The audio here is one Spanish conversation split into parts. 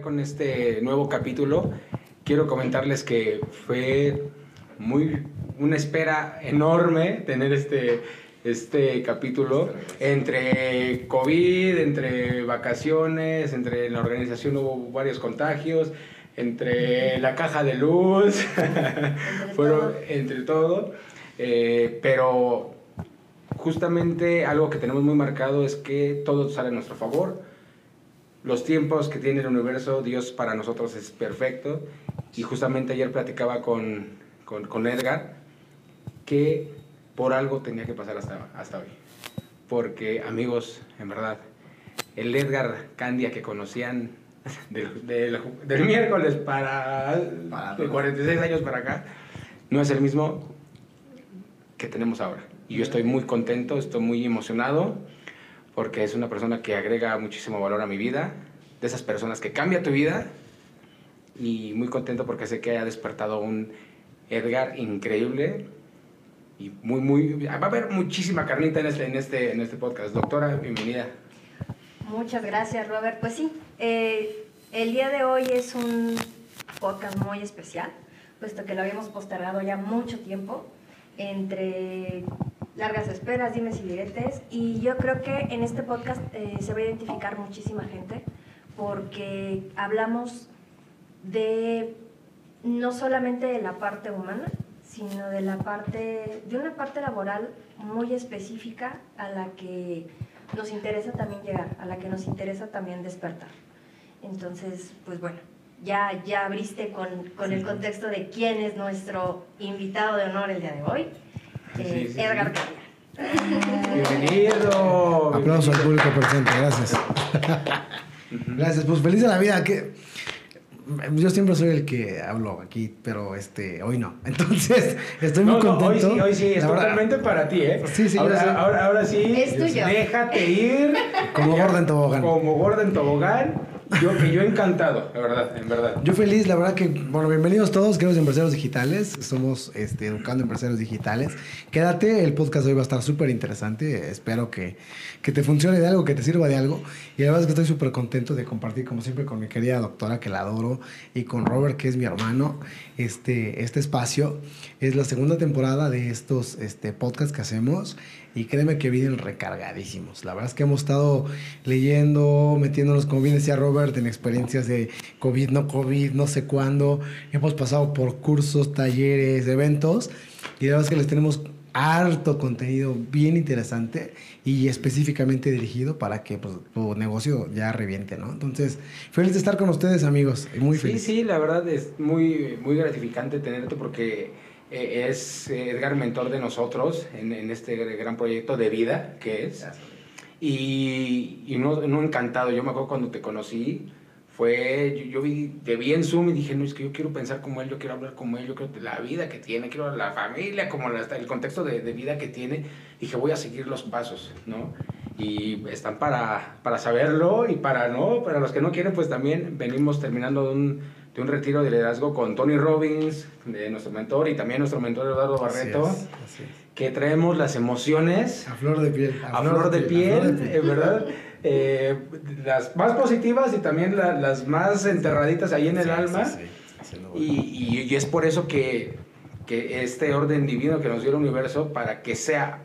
con este nuevo capítulo, quiero comentarles que fue muy una espera enorme tener este este capítulo entre COVID, entre vacaciones, entre la organización hubo varios contagios, entre la caja de luz, fueron entre todo, eh, pero justamente algo que tenemos muy marcado es que todo sale a nuestro favor. Los tiempos que tiene el universo, Dios para nosotros es perfecto. Y justamente ayer platicaba con, con, con Edgar que por algo tenía que pasar hasta, hasta hoy. Porque, amigos, en verdad, el Edgar Candia que conocían del, del, miércoles para, para de 46 años para acá, no es el mismo que tenemos ahora. Y yo estoy muy contento, estoy muy emocionado, porque es una persona que agrega muchísimo valor a mi vida, de esas personas que cambia tu vida, y muy contento porque sé que haya despertado un Edgar increíble y muy, muy... Va a haber muchísima carnita en este, en este, en este podcast. Doctora, bienvenida. Muchas gracias, Robert. Pues sí, eh, el día de hoy es un podcast muy especial, puesto que lo habíamos postergado ya mucho tiempo, entre largas esperas, dimes y diretes, y yo creo que en este podcast eh, se va a identificar muchísima gente, porque hablamos de no solamente de la parte humana, sino de la parte, de una parte laboral muy específica a la que nos interesa también llegar, a la que nos interesa también despertar. Entonces, pues bueno, ya, ya abriste con, con el contexto de quién es nuestro invitado de honor el día de hoy, eh, Edgar Bienvenido. Aplauso al público presente, gracias. gracias, pues feliz de la vida. que yo siempre soy el que hablo aquí, pero este, hoy no. Entonces, estoy muy contento. hoy sí, hoy sí, es totalmente para ti, ¿eh? Sí, sí, ahora, ahora, ahora, sí. Es tuyo. Déjate ir. Como Gordon Tobogán. Como Gordon Tobogán. Yo, que yo encantado, la verdad, en verdad. Yo feliz, la verdad que, bueno, bienvenidos todos, queridos empresarios digitales. Somos este, Educando Empresarios Digitales. Quédate, el podcast hoy va a estar súper interesante. Espero que, que, te funcione de algo, que te sirva de algo. Y la verdad es que estoy súper contento de compartir, como siempre, con mi querida doctora, que la adoro, y con Robert, que es mi hermano, este, este espacio. Es la segunda temporada de estos este, podcasts que hacemos y créeme que vienen recargadísimos. La verdad es que hemos estado leyendo, metiéndonos, como bien decía Robert, en experiencias de COVID, no COVID, no sé cuándo. Hemos pasado por cursos, talleres, eventos y la verdad es que les tenemos harto contenido bien interesante y específicamente dirigido para que pues, tu negocio ya reviente, ¿no? Entonces, feliz de estar con ustedes, amigos. Muy feliz. Sí, sí, la verdad es muy, muy gratificante tenerte porque eh, es Edgar mentor de nosotros en, en, este gran proyecto de vida que es. Y, y no, no, encantado. Yo me acuerdo cuando te conocí, fue, yo, yo, vi, te vi en Zoom y dije, no, es que yo quiero pensar como él, yo quiero hablar como él, yo quiero la vida que tiene, quiero la familia, como la, el contexto de, de, vida que tiene. Dije, voy a seguir los pasos, ¿no? Y están para, para saberlo y para no, para los que no quieren, pues también venimos terminando de un de un retiro de liderazgo con Tony Robbins, de nuestro mentor, y también nuestro mentor Eduardo Barreto, así es, así es. que traemos las emociones a flor de piel, a, a flor, flor, de, de piel, piel, ¿verdad? eh, las más positivas y también la, las más enterraditas ahí en el sí, alma. Sí, y, y, y, es por eso que, que este orden divino que nos dio el universo, para que sea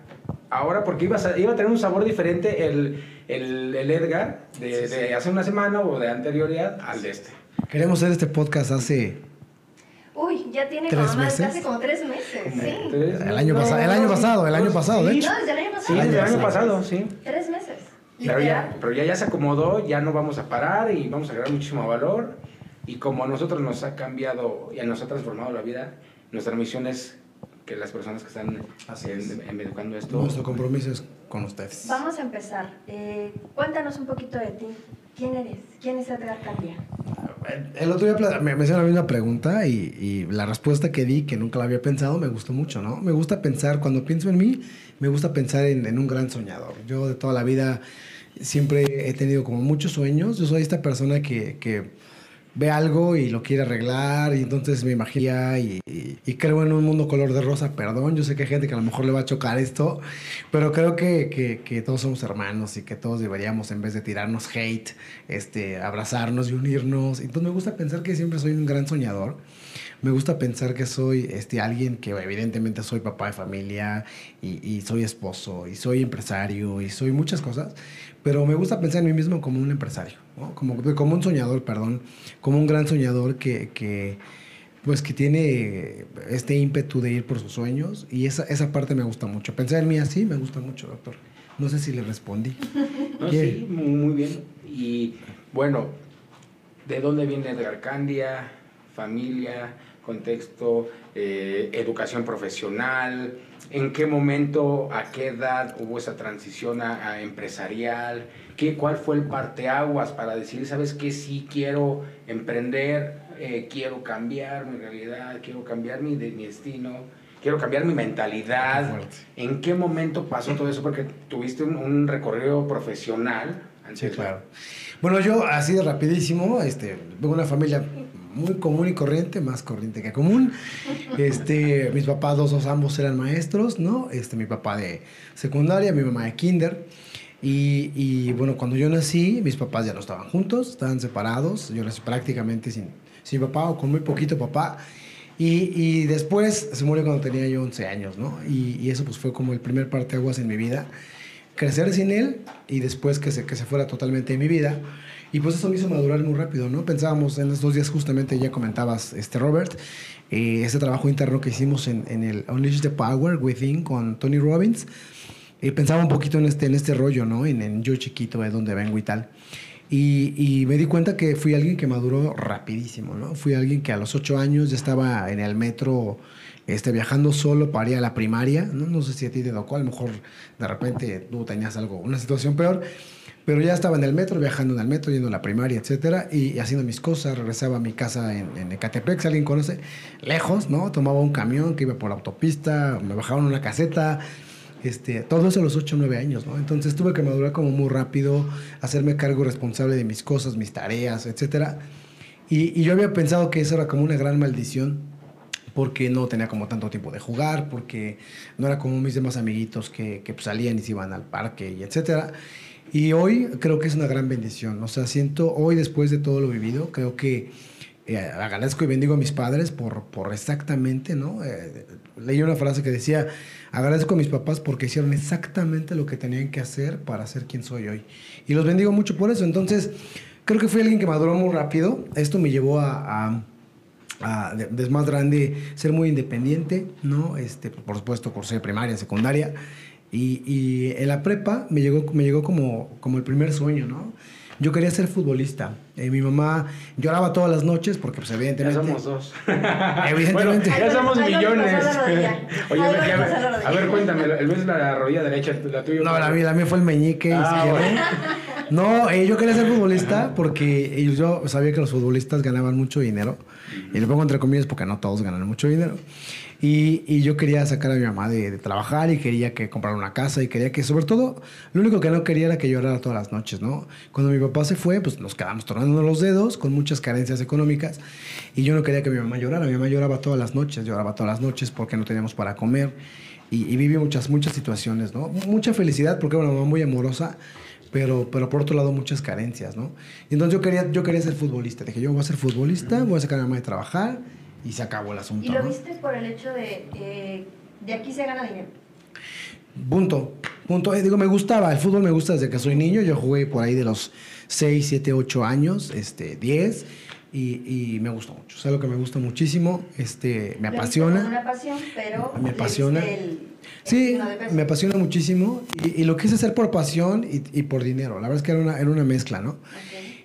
ahora, porque iba a, iba a tener un sabor diferente el, el, el Edgar de, de hace una semana o de anterioridad al de este. Queremos hacer este podcast hace. Uy, ya tiene como más, casi como tres meses. Sí. ¿Tres? El, año no, el año pasado, el año pasado, sí. de hecho. No, desde el año pasado. Sí, desde el año pasado, sí. Tres meses. Pero ya, pero ya, ya se acomodó, ya no vamos a parar y vamos a agregar muchísimo valor. Y como a nosotros nos ha cambiado y a nos ha transformado la vida, nuestra misión es que las personas que están en, en, educando esto. Nuestro compromiso es con ustedes. Vamos a empezar. Eh, cuéntanos un poquito de ti. ¿Quién eres? ¿Quién es Edgar Candia? El otro día me, me hicieron la misma pregunta y, la respuesta que di, que nunca la había pensado, me gustó mucho, ¿no? Me gusta pensar, cuando pienso en mí, me gusta pensar en, un gran soñador. Yo de toda la vida siempre he tenido como muchos sueños. Yo soy esta persona que, que ve algo y lo quiere arreglar y entonces me imagino y, y, creo en un mundo color de rosa, perdón, yo sé que hay gente que a lo mejor le va a chocar esto, pero creo que, que, que todos somos hermanos y que todos deberíamos en vez de tirarnos hate, este, abrazarnos y unirnos. Entonces me gusta pensar que siempre soy un gran soñador me gusta pensar que soy este, alguien que evidentemente soy papá de familia y, soy esposo y soy empresario y soy muchas cosas, pero me gusta pensar en mí mismo como un empresario, como, como un soñador, perdón, como un gran soñador que, que pues que tiene este ímpetu de ir por sus sueños y esa, esa parte me gusta mucho. Pensar en mí así me gusta mucho, doctor. No sé si le respondí. sí, muy bien. Y bueno, ¿de dónde viene Edgar Candia? familia, contexto, eh, educación profesional, en qué momento, a qué edad hubo esa transición a, empresarial, ¿Qué, cuál fue el parteaguas para decir, sabes qué, sí quiero emprender, eh, quiero cambiar mi realidad, quiero cambiar mi, mi destino, quiero cambiar mi mentalidad. ¿En qué momento pasó todo eso? Porque tuviste un, recorrido profesional. sí, claro. Bueno, yo así de rapidísimo, este, vengo una familia muy común y corriente, más corriente que común. Este, mis papás, dos, dos, ambos eran maestros, ¿no? Este, mi papá de secundaria, mi mamá de kinder. Y, y, bueno, cuando yo nací, mis papás ya no estaban juntos, estaban separados. Yo nací prácticamente sin, sin papá o con muy poquito papá. Y, y después se murió cuando tenía yo 11 años, ¿no? Y, y, eso pues fue como el primer parteaguas en mi vida. Crecer sin él y después que se, que se fuera totalmente de mi vida. Y pues eso me hizo madurar muy rápido, ¿no? Pensábamos en estos días, justamente ya comentabas, este Robert, eh, ese trabajo interno que hicimos en, en, el Unleash the Power Within con Tony Robbins. Eh, pensaba un poquito en este, en este rollo, ¿no? En, en yo chiquito, de donde vengo y tal. Y, me di cuenta que fui alguien que maduró rapidísimo, ¿no? Fui alguien que a los ocho años ya estaba en el metro este, viajando solo para ir a la primaria. No, no sé si a ti te tocó, a lo mecor de repente tú tenías algo, una situación peor pero ya estaba en el metro, viajando en el metro, yendo a la primaria, etcétera, y haciendo mis cosas. Regresaba a mi casa en, en Ecatepec, si alguien conoce, lejos, ¿no? Tomaba un camión que iba por la autopista, me bajaba en una caseta. Este, todo eso a los 8 o 9 años. Entonces tuve que madurar como muy rápido, hacerme cargo responsable de mis cosas, mis tareas. Y, y yo había pensado que eso era como una gran maldición, porque no tenía como tanto tiempo de jugar, porque no era como mis demás amiguitos que, que pues, salían y se iban al parque y etcétera. Y hoy creo que es una gran bendición. O sea, siento hoy, después de todo lo vivido, creo que eh, agradezco y bendigo a mis padres por, por exactamente, ¿no? Eh, leí una frase que decía, agradezco a mis papás porque hicieron exactamente lo que tenían que hacer para ser quien soy hoy. Y los bendigo mucho por eso. Entonces, creo que fui alguien que maduró muy rápido. Esto me llevó a, a, desde más grande, ser muy independiente, ¿no? Este, por supuesto, cursé primaria, secundaria. Y, y, en la prepa me llegó, me llegó como, como el primer sueño, ¿no? Yo quería ser futbolista. Eh, mi mamá lloraba todas las noches porque, pues, evidentemente... Ya somos dos. Evidentemente. ya somos millones. Oye, a ver, cuéntame, ¿el mes la rodilla derecha, la tuya? No, la mía, la mía fue el meñique ah, No, eh, yo quería ser futbolista porque yo sabía que los futbolistas ganaban mucho dinero. Y lo pongo entre comillas porque no todos ganan mucho dinero. Y, y, yo quería sacar a mi mamá de, trabajar y quería que comprara una casa y quería que, sobre todo, lo único que no quería era que llorara todas las noches, ¿no? Cuando mi papá se fue, pues nos quedamos tornando los dedos con muchas carencias económicas y yo no quería que mi mamá llorara. Mi mamá lloraba todas las noches, lloraba todas las noches porque no teníamos para comer y, y viví muchas, muchas situaciones, ¿no? Mucha felicidad porque era una mamá muy amorosa, pero, pero por otro lado muchas carencias, ¿no? Y entonces yo quería, yo quería ser futbolista. Dije, yo voy a ser futbolista, voy a sacar a mi mamá de trabajar y se acabó el asunto. ¿Y lo viste por el hecho de, eh, de aquí se gana dinero? Punto. Punto. Eh, digo, me gustaba, el fútbol me gusta desde que soy niño. Yo jugué por ahí de los 6, 7, 8 años, este, 10. Y, y, me gusta mucho. Es algo que me gusta muchísimo. Este, me apasiona. Una pasión, pero. Me apasiona. sí, me apasiona muchísimo. Y, y, lo quise hacer por pasión y, y, por dinero. La verdad es que era una, era una mezcla, ¿no?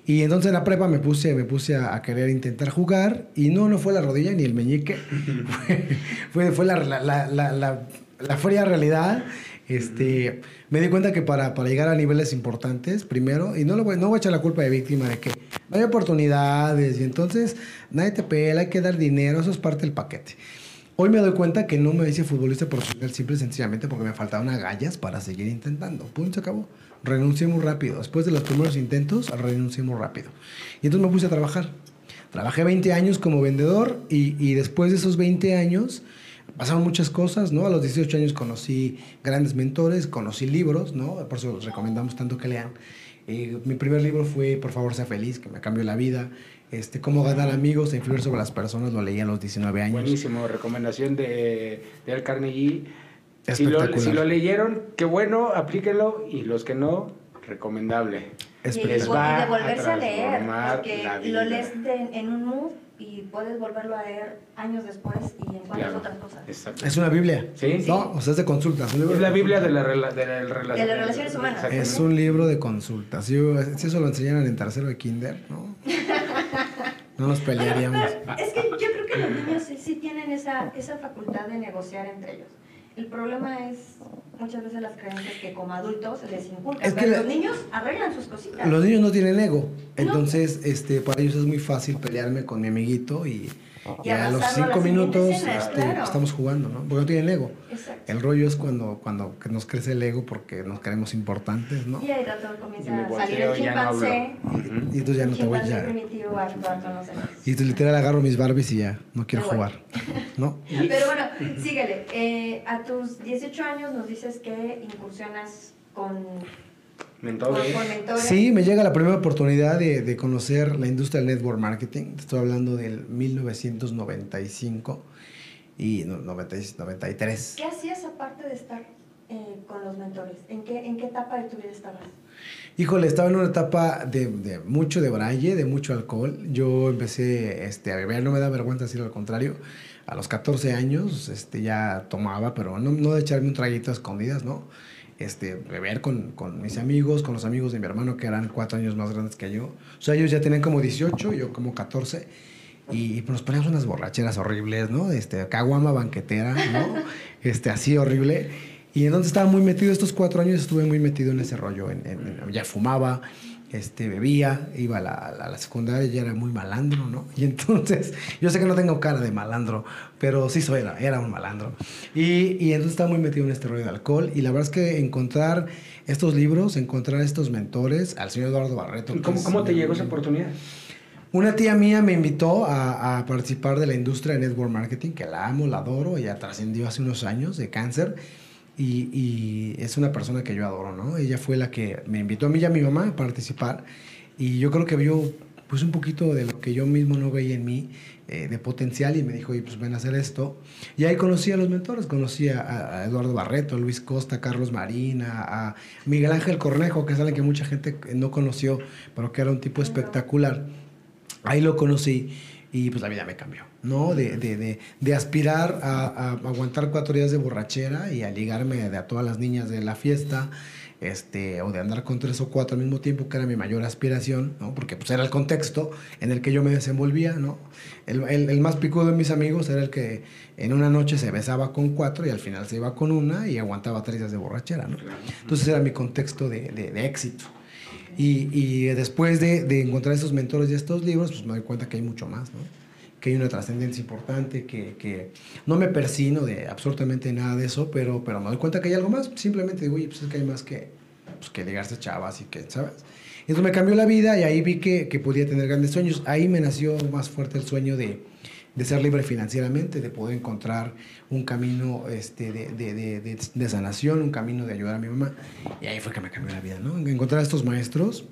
Y entonces en la prepa me puse, me puse a, querer intentar jugar y no, no fue la rodilla ni el meñique, fue, fue, la, la, la, la, fría realidad. Este, me di cuenta que para, para, llegar a niveles importantes, primero, y no, lo voy, no voy a echar la culpa de víctima de que no hay oportunidades y entonces nadie te pela, hay que dar dinero, eso es parte del paquete. Hoy me doy cuenta que no me hice futbolista profesional simple y sencillamente porque me faltaban agallas para seguir intentando. Punto, se acabó renuncié muy rápido. Después de los primeros intentos, renuncié muy rápido. Y entonces me puse a trabajar. Trabajé 20 años como vendedor y, y después de esos 20 años pasaron muchas cosas, ¿no? A los 18 años conocí grandes mentores, conocí libros, ¿no? Por eso les recomendamos tanto que lean. Eh, mi primer libro fue Por favor, sea feliz, que me cambió la vida. Este, Cómo ganar amigos e influir sobre las personas, lo leí a los 19 años. Buenísimo, recomendación de, de Al Carnegie. Si lo, si lo leyeron, qué bueno, aplíquenlo. Y los que no, recomendable. Y, Es y Les vol- va y de a volverse a, leer, transformar porque la lo vida. lees en un mood y puedes volverlo a leer años después y encuentras Claro, otras cosas. exacto. Es una Biblia. Sí. No, o sea, es de un libro Es de la Biblia de, la rela- de, la De las relaciones humanas. Es un libro de consultas. Yo, si eso lo enseñaran en tercero de kinder, ¿no? No nos pelearíamos. Es que yo creo que los niños sí, sí tienen esa, esa facultad de negociar entre ellos. El problema es muchas veces las creencias que como adultos les inculcan. Es que pero la- los niños arreglan sus cositas. Los niños no tienen ego. Entonces, este, para ellos es muy fácil pelearme con mi amiguito y, Y y a los a cinco minutos escena, este, claro. estamos jugando, ¿no? Porque no tienen ego. Exacto. El rollo es cuando, cuando que nos crece el ego porque nos creemos importantes, ¿no? Y ahí rato comienza a salir el ya no chimpancé. Y entonces ya no te voy ya. primitivo a actuar con los demás. Y tú literal agarro mis Barbies y ya, no quiero jugar, ¿no? Pero bueno, síguele. Eh, a tus 18 años nos dices que incursionas con, Mentores. con mentores. Sí, me llega la primera oportunidad de, de conocer la industria del network marketing. Estoy hablando del 1995 y no, 90 y 93. ¿Qué hacías aparte de estar eh, con los mentores? ¿En qué, ¿En qué etapa de tu vida estabas? Híjole, estaba en una etapa de, de mucho de braille, de mucho alcohol. Yo empecé este, a beber, no me da vergüenza decirlo al contrario. A los 14 años este, ya tomaba, pero no, no de echarme un traguito a escondidas, ¿no? Este, beber con, con mis amigos, con los amigos de mi hermano que eran cuatro años más grandes que yo. O sea, ellos ya tenían como 18, yo como 14. Y pues nos poníamos unas borracheras horribles, ¿no? Este, caguama banquetera, ¿no? Este, así horrible. Y entonces estaba muy metido, estos cuatro años estuve muy metido en ese rollo. En, en- en- ya fumaba, este, bebía, iba a la, a la secundaria y ya era muy malandro, ¿no? Y entonces, yo sé que no tengo cara de malandro, pero sí soy, era, era un malandro. Y, y entonces estaba muy metido en este rollo de alcohol. Y la verdad es que encontrar estos libros, encontrar estos mentores, al señor Eduardo Barreto. ¿Y ¿Cómo, cómo te llegó esa oportunidad? una tía mía me invitó a, a participar de la industria de network marketing, que la amo, la adoro, ella trascendió hace unos años de cáncer y, y es una persona que yo adoro, ¿no? Ella fue la que me invitó a mí y a mi mamá a participar y yo creo que vio pues un poquito de lo que yo mismo no veía en mí, eh, de potencial y me dijo, oye, pues ven a hacer esto. Y ahí conocí a los mentores, conocí a, a Eduardo Barreto, a Luis Costa, a Carlos Marina, a Miguel Ángel Cornejo, que es alguien que mucha gente no conoció, pero que era un tipo espectacular. Ahí lo conocí y pues la vida me cambió, ¿no? De, de, de, de aspirar a, a aguantar cuatro días de borrachera y a ligarme de a todas las niñas de la fiesta, este, o de andar con tres o cuatro al mismo tiempo, que era mi mayor aspiración, ¿no? Porque pues era el contexto en el que yo me desenvolvía, ¿no? El, el, el más picudo de mis amigos era el que en una noche se besaba con cuatro y al final se iba con una y aguantaba tres días de borrachera, ¿no? Entonces era mi contexto de, de, de éxito. Y, y después de, de encontrar estos mentores y estos libros, pues me doy cuenta que hay mucho más, ¿no? Que hay una trascendencia importante, que, que no me persino de absolutamente nada de eso, pero, pero me doy cuenta que hay algo más. Simplemente digo, oye, pues es que hay más que, pues, que ligarse chavas y que, ¿sabes? Entonces me cambió la vida y ahí vi que, que podía tener grandes sueños. Ahí me nació más fuerte el sueño de, de ser libre financieramente, de poder encontrar un camino este, de, de, de, de, sanación, un camino de ayudar a mi mamá. Y ahí fue que me cambió la vida, ¿no? Encontrar a estos maestros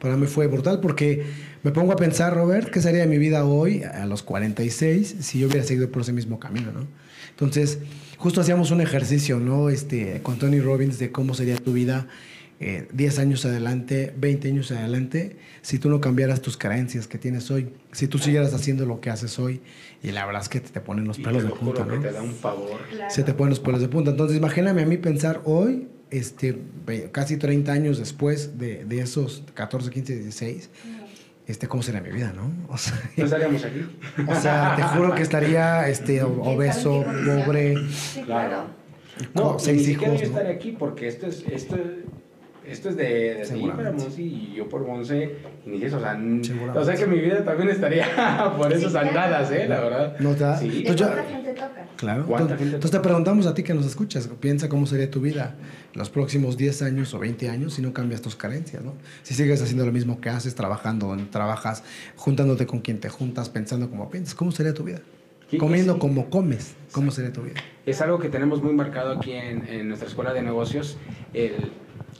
para mí fue brutal porque me pongo a pensar, Robert, ¿qué sería de mi vida hoy a los 46 si yo hubiera seguido por ese mismo camino, ¿no? Entonces, justo hacíamos un ejercicio, ¿no? Este, con Tony Robbins de cómo sería tu vida eh, 10 años adelante, 20 años adelante, si tú no cambiaras tus creencias que tienes hoy, si tú siguieras haciendo lo que haces hoy, y la verdad es que te, te ponen los Y pelos de punta, que ¿no? te da un. Claro. Se te ponen los pelos de punta. Entonces, imagíname a mí pensar hoy, este, casi 30 años después de, de esos 14, 15, 16, este, ¿cómo sería mi vida, no? O sea, No estaríamos aquí. o sea, te juro que estaría este, obeso, pobre, Sí, Claro. No, seis ni hijos, yo ¿no? estaré aquí porque esto es, esto esto es de, de ti para Monse y yo por Monse inicié eso. O sea, o sea que mi vida también estaría por Sí, esas andadas, ¿eh? La verdad. No te da- Sí. ¿De Entonces cuánta gente toca? Claro. ¿Cuánta Entonces, gente- entonces te preguntamos a ti que nos escuchas, piensa cómo sería tu vida en los próximos 10 años o 20 años si no cambias tus carencias, ¿no? Si sigues haciendo lo mismo que haces, trabajando donde trabajas, juntándote con quien te juntas, pensando como piensas, ¿cómo sería tu vida? Comiendo sí. como comes, ¿cómo sería tu vida? Es algo que tenemos muy marcado aquí en, en nuestra escuela de negocios. El-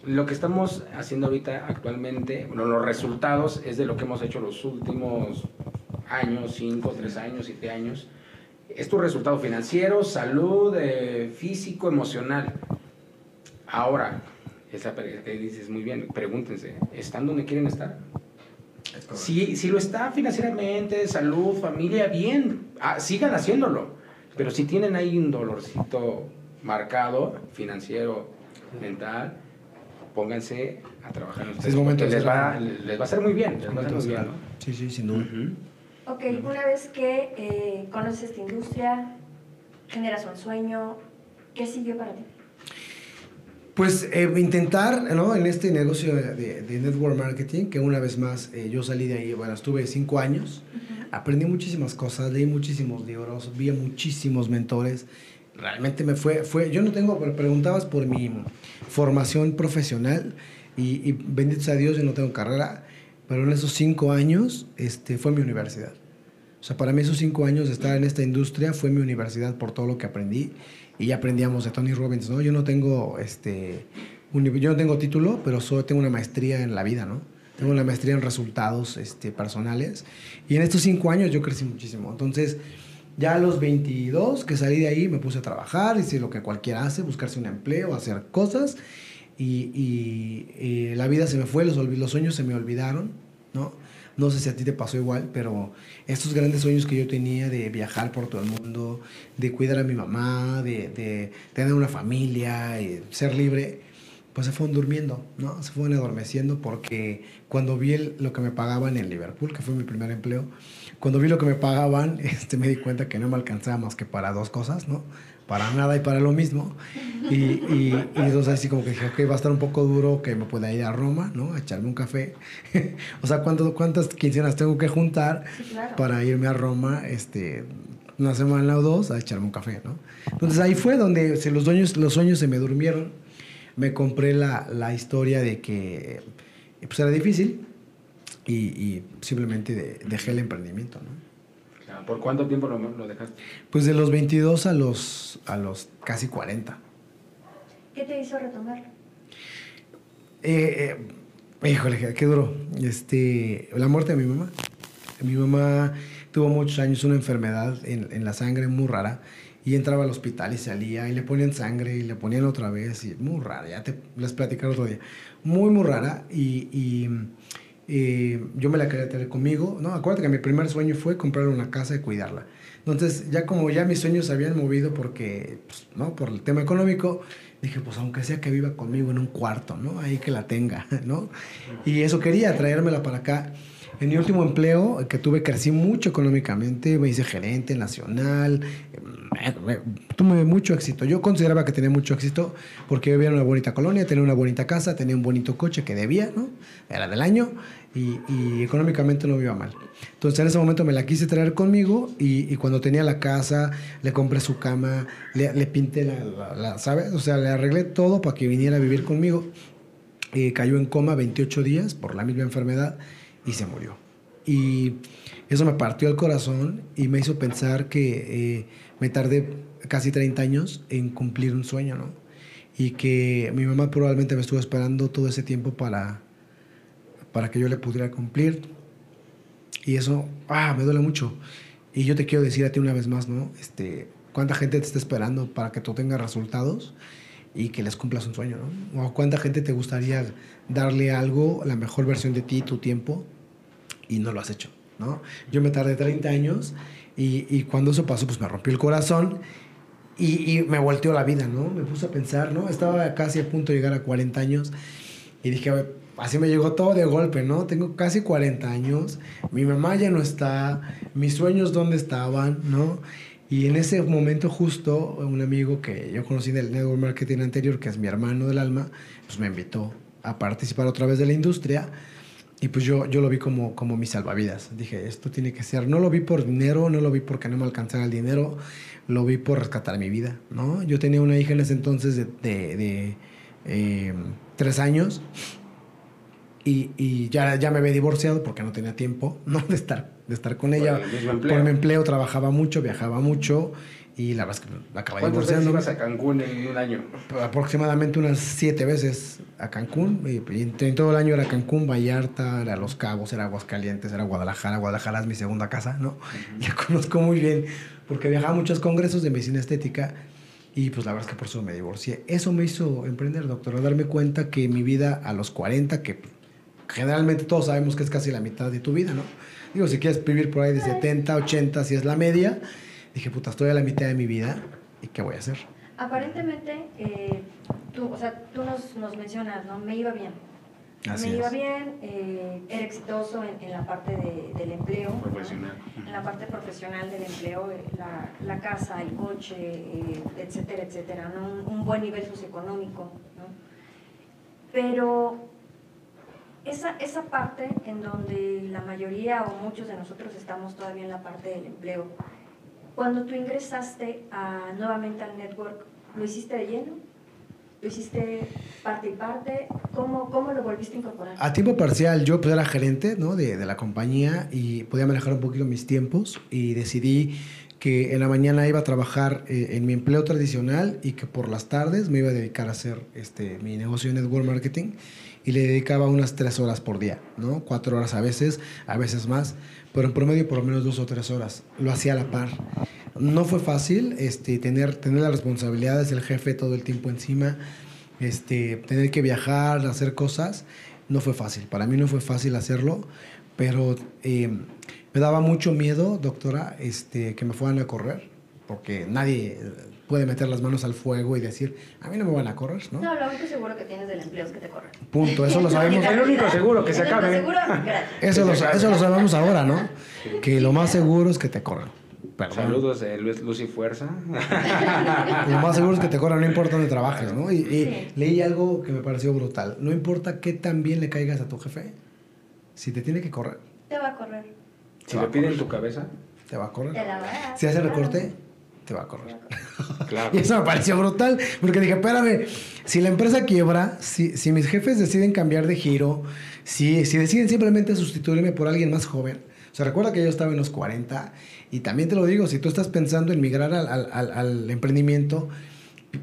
lo que estamos haciendo ahorita actualmente, bueno, los resultados es de lo que hemos hecho los últimos años, 5, 3 años, 7 años. Es tu resultado financiero, salud, eh, físico, emocional. Ahora, esa que dices muy bien, pregúntense, ¿están donde quieren estar? Si, si lo está financieramente, salud, familia, bien, ah, sigan haciéndolo. Pero si tienen ahí un dolorcito marcado, financiero, mental, pónganse a trabajar en ustedes. es momento les va, les va a hacer muy bien. Les va a hacer muy bien, ¿no? Sí, sí, sin duda. Ujú. Ok, una vez que eh, conoces esta industria, generas un sueño, ¿qué siguió para ti? Pues eh, intentar, ¿no? En este negocio de, de- network marketing, que una vez más eh, yo salí de ahí, bueno, estuve cinco años, aprendí muchísimas cosas, leí muchísimos libros, vi a muchísimos mentores. Realmente me fue, fue, yo no tengo, pero preguntabas por mi formación profesional y, y bendito sea Dios, yo no tengo carrera, pero en esos cinco años este, fue mi universidad. O sea, para mí esos cinco años de estar en esta industria fue mi universidad por todo lo que aprendí. Y aprendíamos de Tony Robbins, ¿no? Yo no tengo, este, uni- yo no tengo título, pero solo tengo una maestría en la vida, ¿no? Tengo una maestría en resultados este, personales. Y en estos cinco años yo crecí muchísimo. Entonces, ya a los 22 que salí de ahí, me puse a trabajar, hice lo que cualquiera hace, buscarse un empleo, hacer cosas. Y, y, eh, la vida se me fue, los, los sueños se me olvidaron, ¿no? No sé si a ti te pasó igual, pero estos grandes sueños que yo tenía de viajar por todo el mundo, de cuidar a mi mamá, de, de tener una familia, y ser libre, pues se fueron durmiendo, ¿no? Se fueron adormeciendo porque cuando vi el- lo que me pagaban en Liverpool, que fue mi primer empleo, cuando vi lo que me pagaban, este, me di cuenta que no me alcanzaba más que para dos cosas, ¿no? Para nada y para lo mismo. Y, y, y entonces así como que dije, ok, va a estar un poco duro que me pueda ir a Roma, ¿no? A echarme un café. o sea, ¿cuánto, ¿cuántas quincenas tengo que juntar Sí, claro. para irme a Roma este, una semana o dos a echarme un café, ¿no? Entonces ahí fue donde se- los, sueños, los sueños se me durmieron. Me compré la, la historia de que pues era difícil y, y simplemente de- dejé el emprendimiento, ¿no? ¿Por cuánto tiempo lo, lo dejaste? Pues de los 22 a los, a los casi 40. ¿Qué te hizo retomarlo? Eh, eh, híjole, qué- qué duro. Este, la muerte de mi mamá. Mi mamá tuvo muchos años una enfermedad en, en la sangre muy rara y entraba al hospital y salía y le ponían sangre y le ponían otra vez y muy rara, ya te les platicaré otro día. Muy, muy rara y, y, eh, yo me la quería tener conmigo. No, acuérdate que mi primer sueño fue comprar una casa y cuidarla. Entonces, ya como ya mis sueños se habían movido porque, pues, ¿no? Por el tema económico, dije, pues aunque sea que viva conmigo en un cuarto, ¿no? Ahí que la tenga, ¿no? Y eso quería, traérmela para acá. En mi último empleo que tuve, crecí mucho económicamente, me hice gerente nacional, eh, eh, tuve mucho éxito. Yo consideraba que tenía mucho éxito porque vivía en una bonita colonia, tenía una bonita casa, tenía un bonito coche que debía, ¿no? Era del año y, económicamente no me iba mal. Entonces en ese momento me la quise traer conmigo y, cuando tenía la casa, le compré su cama, le, le pinté la, la- la- ¿sabes? O sea, le arreglé todo para que viniera a vivir conmigo. Eh, cayó en coma 28 días por la misma enfermedad y se murió. Y eso me partió el corazón y me hizo pensar que eh, me tardé casi 30 años en cumplir un sueño, ¿no? Y que mi mamá probablemente me estuvo esperando todo ese tiempo para, para que yo le pudiera cumplir. Y eso, ah, me duele mucho. Y yo te quiero decir a ti una vez más, ¿no? Este, ¿Cuánta gente te está esperando para que tú tengas resultados y que les cumplas un sueño, ¿no? O cuánta gente te gustaría darle algo, la mejor versión de ti, tu tiempo, y no lo has hecho, ¿no? Yo me tardé 30 años y, y cuando eso pasó, pues me rompió el corazón y, y me volteó la vida, ¿no? Me puse a pensar, ¿no? Estaba casi a punto de llegar a 40 años y dije, a ver, así me llegó todo de golpe, ¿no? Tengo casi 40 años, mi mamá ya no está, mis sueños dónde estaban, ¿no? Y en ese momento justo un amigo que yo conocí del network marketing anterior, que es mi hermano del alma, pues me invitó a participar otra vez de la industria. Y pues yo, yo lo vi como, como mi salvavidas. Dije, esto tiene que ser. No lo vi por dinero, no lo vi porque no me alcanzara el dinero, lo vi por rescatar mi vida, ¿no? Yo tenía una hija en ese entonces de, de, de eh, tres años y, y, ya, ya me había divorciado porque no tenía tiempo ¿no? de, estar, de estar con ella. Por, por mi empleo trabajaba mucho, viajaba mucho y la verdad es que acabé ¿Cuántas divorciando. ibas a Cancún en un año? Aproximadamente unas siete veces a Cancún. Y, en todo el año era Cancún, Vallarta, era Los Cabos, era Aguascalientes, era Guadalajara. Guadalajara es mi segunda casa, ¿no? La conozco muy bien porque viajaba a muchos congresos de medicina estética y pues la verdad es que por eso me divorcié. Eso me hizo emprender, doctor, darme cuenta que mi vida a los 40, que generalmente todos sabemos que es casi la mitad de tu vida, ¿no? Digo, si quieres vivir por ahí de 70, 80, si es la media, dije, puta, estoy a la mitad de mi vida y ¿qué voy a hacer? Aparentemente, eh, tú, o sea, tú nos, nos, mencionas, ¿no? Me iba bien. Así me iba bien, eh, era exitoso en, en la parte de, del empleo. Profesional. ¿no? En la parte profesional del empleo, eh, la, la, casa, el coche, eh, etcétera, etcétera, ¿no? Un, un, buen nivel socioeconómico, ¿no? Pero esa, esa parte en donde la mayoría o muchos de nosotros estamos todavía en la parte del empleo, cuando tú ingresaste a, nuevamente al network, ¿lo hiciste de lleno? ¿Lo hiciste parte y parte? ¿Cómo, cómo lo volviste a incorporar? A tiempo parcial, yo pues era gerente ¿no? de, de la compañía y podía manejar un poquito mis tiempos y decidí que en la mañana iba a trabajar eh, en mi empleo tradicional y que por las tardes me iba a dedicar a hacer este, mi negocio de network marketing y le dedicaba unas tres horas por día, ¿no? Cuatro horas a veces, a veces más, pero en promedio por lo menos dos o tres horas. Lo hacía a la par. No fue fácil este, tener, tener las responsabilidades del jefe todo el tiempo encima, este, tener que viajar, hacer cosas. No fue fácil. Para mí no fue fácil hacerlo, pero eh, me daba mucho miedo, doctora, este, que me fueran a correr, porque nadie puede meter las manos al fuego y decir, a mí no me van a correr, ¿no? No, lo único seguro que tienes del empleo es que te corren. Punto, eso lo sabemos. El único seguro que se El único acabe. seguro, gracias. Eso lo, eso lo sabemos ahora, ¿no? Que lo más seguro es que te corran. Perdón. Saludos de Luis, Luz y Fuerza. Lo más seguro es que te corran, no importa dónde trabajes, ¿no? Y, y Sí. leí algo que me pareció brutal. No importa qué tan bien le caigas a tu jefe, si te tiene que correr, Te va a correr. Si le piden tu cabeza, te va a correr. Te la va a Si hace recorte, te va a correr. Claro. Y eso me pareció brutal, porque dije, espérame, si la empresa quiebra, si, si mis jefes deciden cambiar de giro, si, si deciden simplemente sustituirme por alguien más joven, o sea, recuerda que yo estaba en los 40, y también te lo digo, si tú estás pensando en migrar al, al, emprendimiento,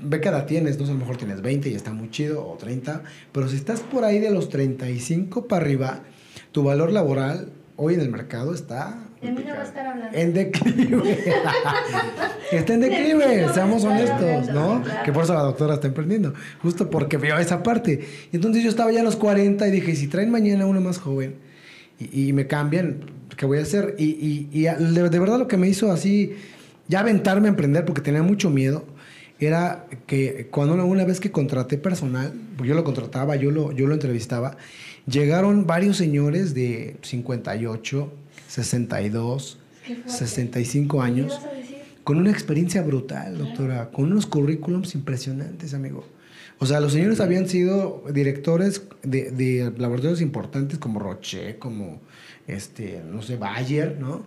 ve edad tienes, no sé, a lo mejor tienes 20 y está muy chido, o 30, pero si estás por ahí de los 35 para arriba, tu valor laboral hoy en el mercado está De mí no va a estar hablando. en declive. está en declive, seamos honestos, ¿no? Claro. Que por eso la doctora está emprendiendo. Justo porque vio esa parte. Y entonces yo estaba ya a los 40 y dije, si traen mañana uno más joven y, y me cambian, ¿qué voy a hacer? Y, y- de, de verdad lo que me hizo así, ya aventarme a emprender porque tenía mucho miedo, era que cuando una, una vez que contraté personal, pues yo lo contrataba, yo lo, yo lo entrevistaba, llegaron varios señores de 58, 62, Qué fuerte. 65 ¿Qué años con una experiencia brutal, doctora, con unos currículums impresionantes, amigo. O sea, los señores habían sido directores de, de laboratorios importantes como Roche, como, este, no sé, Bayer, ¿no?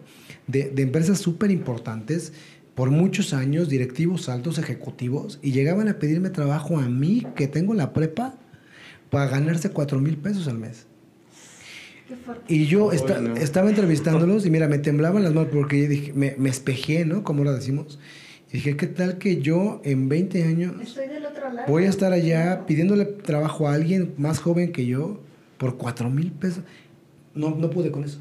De, de empresas súper importantes por muchos años, directivos altos, ejecutivos, y llegaban a pedirme trabajo a mí, que tengo la prepa, para ganarse 4 mil pesos al mes. Y yo Uy, esta- no. estaba entrevistándolos y mira, me temblaban las manos porque yo dije, me, me espejé, ¿no? Como ahora decimos. Y dije, ¿qué tal que yo en 20 años Estoy del otro lado. voy a estar allá pidiéndole trabajo a alguien más joven que yo por 4 mil pesos? No, no pude con eso.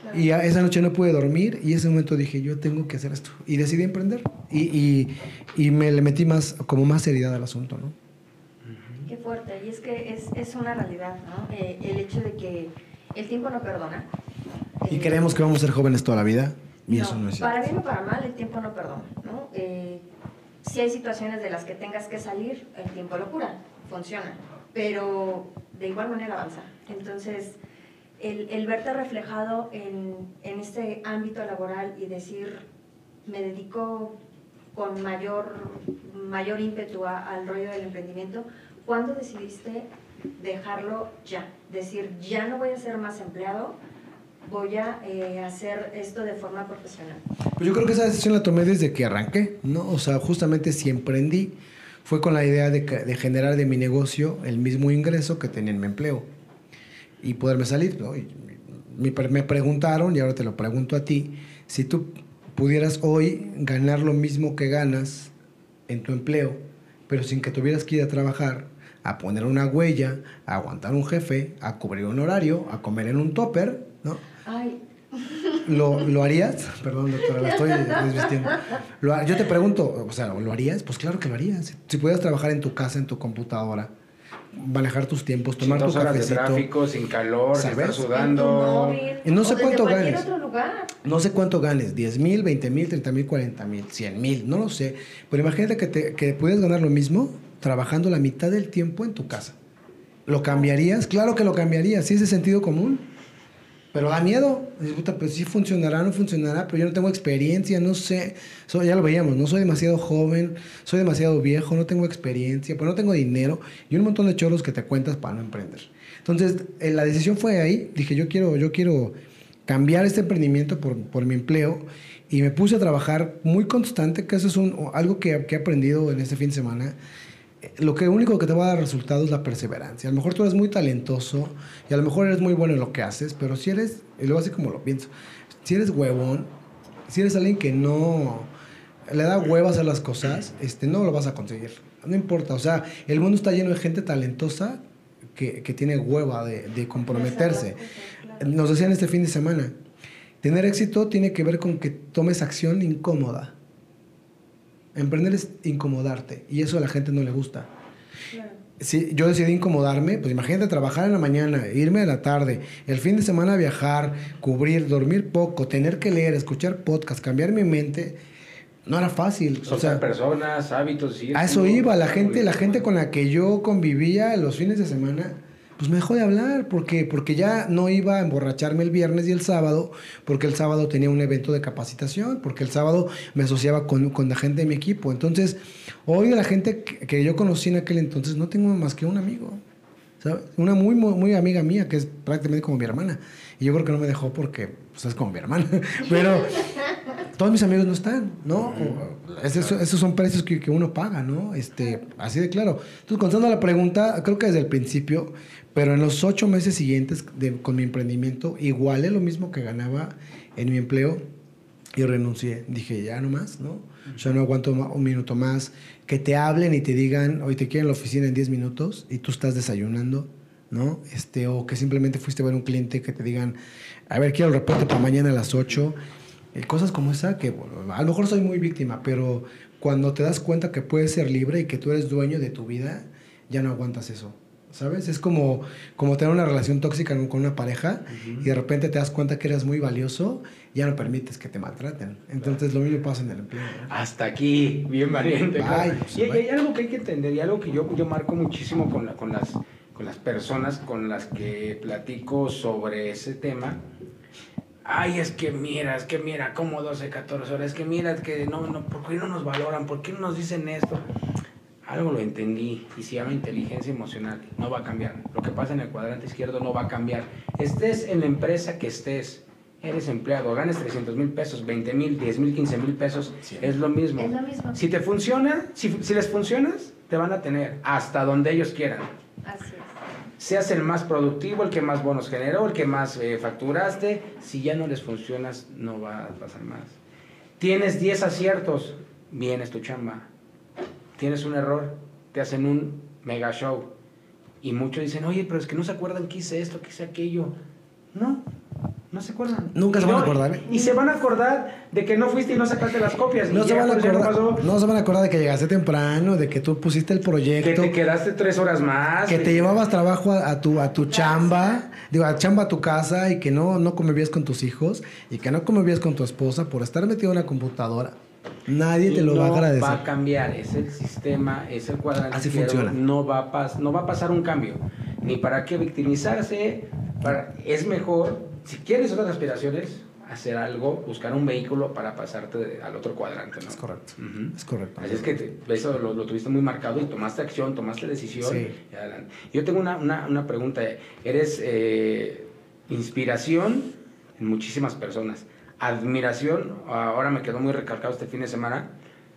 Claro. Y a- esa noche no pude dormir y ese momento dije, yo tengo que hacer esto. Y decidí emprender. Y, y, y me le metí más, como más seriedad al asunto, ¿no? Qué fuerte. Y es que es, es una realidad, ¿no? Eh, el hecho de que el tiempo no perdona. Y Eh, creemos que vamos a ser jóvenes toda la vida. Y eso no es cierto. Para bien o para mal, el tiempo no perdona, ¿no? Eh, si hay situaciones de las que tengas que salir, el tiempo lo cura, funciona, pero de igual manera avanza. Entonces, el, el verte reflejado en, en este ámbito laboral y decir, me dedico con mayor, mayor ímpetu a- al rollo del emprendimiento, ¿cuándo decidiste dejarlo ya. Decir, ya no voy a ser más empleado, voy a eh, hacer esto de forma profesional. Pues yo creo que esa decisión la tomé desde que arranqué, ¿no? O sea, justamente si emprendí, fue con la idea de, de generar de mi negocio el mismo ingreso que tenía en mi empleo y poderme salir, ¿no? Y me, me preguntaron, y ahora te lo pregunto a ti, si tú pudieras hoy ganar lo mismo que ganas en tu empleo, pero sin que tuvieras que ir a trabajar, a poner una huella, a aguantar un jefe, a cubrir un horario, a comer en un topper, ¿no? Ay. ¿Lo, ¿Lo, harías? Perdón, doctora, la estoy desvistiendo. Lo, yo te pregunto, o sea, ¿lo harías? Pues claro que lo harías. Si, si pudieras trabajar en tu casa, en tu computadora, manejar tus tiempos, tomar Sin tu horas cafecito. de tráfico, sin calor, sin ¿Sabes? estar sudando. Móvil, Y no sé cuánto ganes. otro lugar. No sé cuánto ganes, 10 mil, 20 mil, 30 mil, 40 mil, 100 mil, no lo sé. Pero imagínate que, te, que pudieras ganar lo mismo trabajando la mitad del tiempo en tu casa. ¿Lo cambiarías? Claro que lo cambiarías, sí es de sentido común. Pero da miedo. Dices, puta, pues sí funcionará, no funcionará, pero yo no tengo experiencia, no sé. Soy- ya lo veíamos, no soy demasiado joven, soy demasiado viejo, no tengo experiencia, pues no tengo dinero y un montón de chorros que te cuentas para no emprender. Entonces, eh, la decisión fue ahí. Dije, yo quiero, yo quiero cambiar este emprendimiento por, por mi empleo y me puse a trabajar muy constante, que eso es un, algo que, que he aprendido en este fin de semana. Lo que único que te va a dar resultado es la perseverancia. A lo mejor tú eres muy talentoso y a lo mejor eres muy bueno en lo que haces, pero si eres, y luego así como lo pienso, si eres huevón, si eres alguien que no le da hueva a hacer las cosas, este, no lo vas a conseguir. No importa, o sea, el mundo está lleno de gente talentosa que, que tiene hueva de, de comprometerse. Nos decían este fin de semana, tener éxito tiene que ver con que tomes acción incómoda. Emprender es incomodarte y eso a la gente no le gusta. Claro. Si yo decidí incomodarme, pues imagínate trabajar en la mañana, irme a la tarde, el fin de semana viajar, cubrir, dormir poco, tener que leer, escuchar podcast, cambiar mi mente, no era fácil. O Soltar sea, personas, hábitos, sí. a es eso iba, la gente, la gente con la que yo convivía los fines de semana, pues me dejó de hablar, porque porque ya no iba a emborracharme el viernes y el sábado, porque el sábado tenía un evento de capacitación, porque el sábado me asociaba con, con la gente de mi equipo. Entonces, hoy de la gente que, que yo conocí en aquel entonces, no tengo más que un amigo. ¿sabes? Una muy, muy, muy amiga mía, que es prácticamente como mi hermana. Y yo creo que no me dejó porque pues, es como mi hermana. Pero todos mis amigos no están, ¿no? Esos, esos son precios que, que uno paga, ¿no? Este, así de claro. Entonces, contestando la pregunta, creo que desde el principio, pero en los ocho meses siguientes de- con mi emprendimiento, igualé lo mismo que ganaba en mi empleo y renuncié. Dije, ya no más, ¿no? Ya no aguanto un minuto más. Que te hablen y te digan, hoy te quieren en la oficina en 10 minutos y tú estás desayunando, ¿no? Este, o que simplemente fuiste a ver un cliente que te digan, a ver, quiero el reporte para mañana a las 8. Eh, cosas como esa que bueno, a lo mejor soy muy víctima, pero cuando te das cuenta que puedes ser libre y que tú eres dueño de tu vida, ya no aguantas eso. ¿Sabes? Es como, como tener una relación tóxica con una pareja y de repente te das cuenta que eres muy valioso, ya no permites que te maltraten. Entonces lo mismo pasa en el empleo. ¿no? Hasta aquí, bien valiente. Claro. pues, y, y hay algo que hay que entender, y algo que yo, yo marco muchísimo con, la- con, las, con las personas con las que platico sobre ese tema. Ay, es que mira, es que mira, como 12, 14 horas, es que mira, es que no, no, ¿por qué no nos valoran? ¿Por qué no nos dicen esto? Algo lo entendí y se llama inteligencia emocional. No va a cambiar. Lo que pasa en el cuadrante izquierdo no va a cambiar. Estés en la empresa que estés, eres empleado, ganes 300 mil pesos, 20 mil, 10 mil, 15 mil pesos, es lo mismo. Es lo mismo. Si te funciona, si, si les funcionas, te van a tener hasta donde ellos quieran. Así es. Seas el más productivo, el que más bonos generó, el que más eh, facturaste. Si ya no les funcionas, no va a pasar más. Tienes 10 aciertos, bien es tu chamba. Tienes un error, te hacen un mega show. Y muchos dicen, oye, pero es que no se acuerdan que hice esto, que hice aquello. No, no se acuerdan. Nunca se van a acordar, ¿eh? Y se van a acordar de que no fuiste y no sacaste las copias. No y se, ya van a no acordar, pasó. no se van a acordar de que llegaste temprano, de que tú pusiste el Que proyecto, te quedaste tres horas más. que te llevabas trabajo a, a tu, a tu chamba, digo, a chamba a tu casa y que no, no convivías con tus hijos y que no convivías con tu esposa por estar metido en la computadora. Nadie te lo va a no agradecer. va a cambiar, es el sistema, es el cuadrante. Así funciona. No va, a pas- no va a pasar un cambio. Ni para qué victimizarse. Para, es mejor, si quieres otras aspiraciones, hacer algo, buscar un vehículo para pasarte al otro cuadrante, ¿no? Es correcto. Ujú. Es correcto. Así es que te- eso lo, lo tuviste muy marcado y tomaste acción, tomaste decisión. Sí. y adelante. Yo tengo una, una, una pregunta. Eres eh, inspiración en muchísimas personas. Admiración, ahora me quedó muy recalcado este fin de semana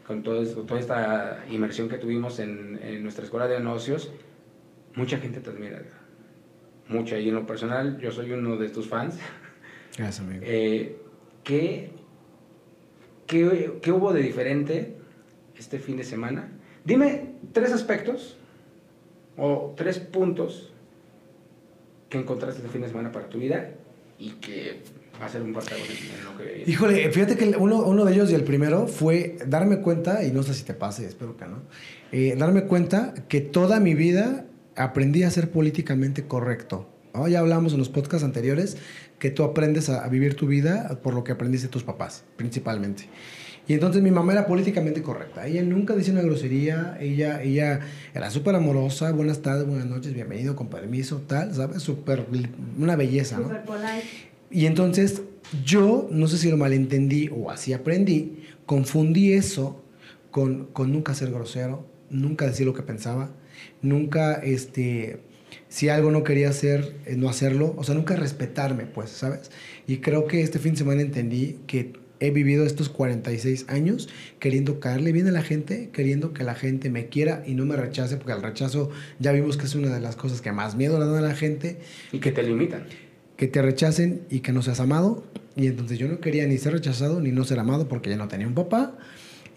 con todo esto- toda esta inmersión que tuvimos en, en nuestra escuela de negocios. Mucha gente te admira. Mucha. Y en lo personal, yo soy uno de tus fans. Gracias, amigo. Eh, ¿qué, qué, qué hubo de diferente este fin de semana? Dime tres aspectos o tres puntos que encontraste este fin de semana para tu vida y que va a ser un parteaguas en lo que viene. Híjole, fíjate que uno, uno de ellos y el primero fue darme cuenta, y no sé si te pase, espero que no, eh, darme cuenta que toda mi vida aprendí a ser políticamente correcto. ¿no? Ya hablamos en los podcasts anteriores que tú aprendes a, a vivir tu vida por lo que aprendiste de tus papás, principalmente. Y entonces mi mamá era políticamente correcta. Ella nunca decía una grosería. Ella, ella era súper amorosa. Buenas tardes, buenas noches, bienvenido, con permiso, tal, ¿sabes? Súper, una belleza, ¿no? Super polite. Y entonces yo, no sé si lo malentendí o así aprendí, confundí eso con, con nunca ser grosero, nunca decir lo que pensaba, nunca, este, si algo no quería hacer, eh, no hacerlo, o sea, nunca respetarme, pues, ¿sabes? Y creo que este fin de semana entendí que he vivido estos 46 años queriendo caerle bien a la gente, queriendo que la gente me quiera y no me rechace, porque el rechazo ya vimos que es una de las cosas que más miedo le dan a la gente Y que te limitan. Que te rechacen y que no seas amado. Y entonces yo no quería ni ser rechazado ni no ser amado porque ya no tenía un papá.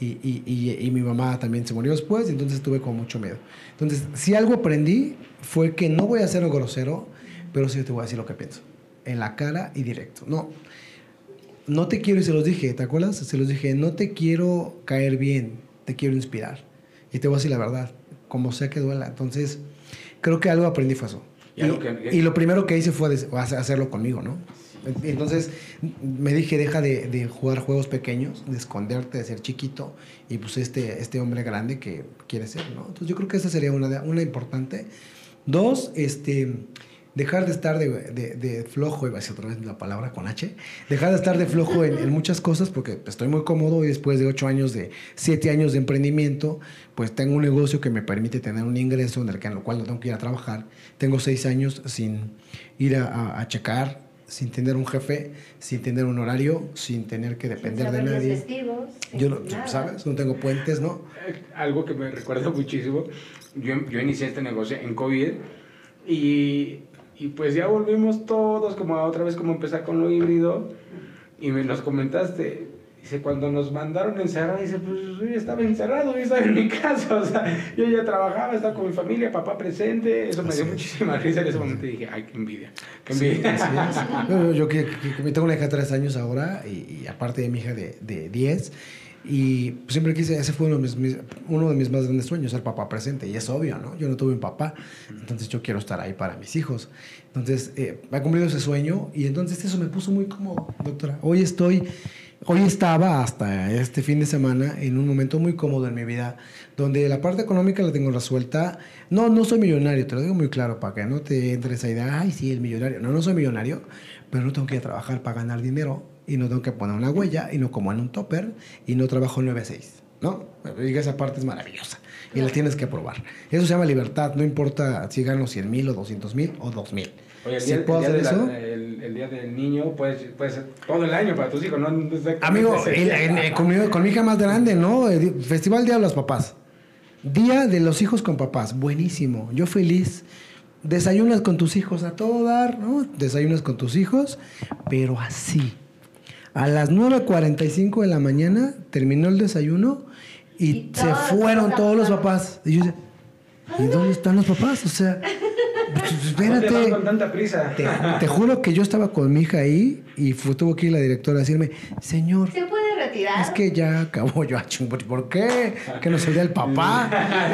Y, y, y, mi mamá también se murió después y entonces tuve con mucho miedo. Entonces, si algo aprendí fue que no voy a ser grosero, pero sí te voy a decir lo que pienso. En la cara y directo. No, no te quiero y se los dije, ¿te acuerdas? Se los dije, no te quiero caer bien, te quiero inspirar. Y te voy a decir la verdad, como sea que duela. Entonces, creo que algo aprendí fue eso. Y Y, algo que- y lo primero que hice fue hacerlo conmigo, ¿no? Entonces me dije, deja de, de jugar juegos pequeños, de esconderte, de ser chiquito, y pues este, este hombre grande que quiere ser, ¿no? Entonces yo creo que esa sería una, una importante. Dos, este, dejar de estar de, de- de flojo, iba a decir otra vez la palabra con H, dejar de estar de flojo en, en muchas cosas porque estoy muy cómodo y después de ocho años, de siete años de emprendimiento, pues tengo un negocio que me permite tener un ingreso en el que en lo cual no tengo que ir a trabajar. Tengo seis años sin ir a, a- a checar, sin tener un jefe, sin tener un horario, sin tener que depender de nadie. festivos, Yo no, nada. ¿sabes? No tengo puentes, ¿no? Eh, Algo que me recuerda muchísimo, yo, yo inicié este negocio en COVID y, y pues ya volvimos todos como a otra vez como empezar con lo híbrido y me nos comentaste, dice, cuando nos mandaron encerrar, dice, pues yo estaba encerrado, yo estaba en mi casa, o sea, yo ya trabajaba, estaba con mi familia, papá presente, eso me dio Así es. muchísima risa en ese momento y dije, ay, qué envidia, qué Sí, envidia. así es. Yo, yo que, que- que tengo una hija de 3 años ahora y, y aparte de mi hija de, de 10 y siempre quise, ese fue uno de, mis, mis- uno de mis más grandes sueños, ser papá presente y es obvio, ¿no? Yo no tuve un papá, entonces yo quiero estar ahí para mis hijos. Entonces, eh, ha cumplido ese sueño y entonces eso me puso muy cómodo, doctora. Hoy estoy, hoy estaba hasta este fin de semana en un momento muy cómodo en mi vida, donde la parte económica la tengo resuelta. No, no soy millonario, te lo digo muy claro, para que no te entre esa idea, ay, sí, el millonario. No, no soy millonario, pero no tengo que ir a trabajar para ganar dinero y no tengo que poner una huella y no como en un topper y no trabajo 9 a 6. ¿No? Y esa parte es maravillosa y la tienes que probar. Eso se llama libertad, no importa si gano 100 mil o 200 mil o 2 mil. Oye, el Si día, el puedo día hacer de la- eso, el- el día del niño puede, puede ser todo el año para tus hijos, no Amigo, en- en- con, mi, con mi hija más grande, ¿no? El Festival Día de los Papás. Día de los hijos con papás. Buenísimo. Yo feliz. Desayunas con tus hijos a todo dar, ¿no? Desayunas con tus hijos, pero así. A las 9.45 de la mañana terminó el desayuno y, Y se todos fueron los todos los papás. Y yo decía, ¿y dónde están los papás? O sea, pues, ¿Por qué vas espérate. con tanta prisa? Te, te juro que yo estaba con mi hija ahí y fue, tuvo que ir la directora a decirme, señor, ¿Se puede retirar? es que ya acabó yo. ah, ching, ¿Por qué? Que no sería el papá.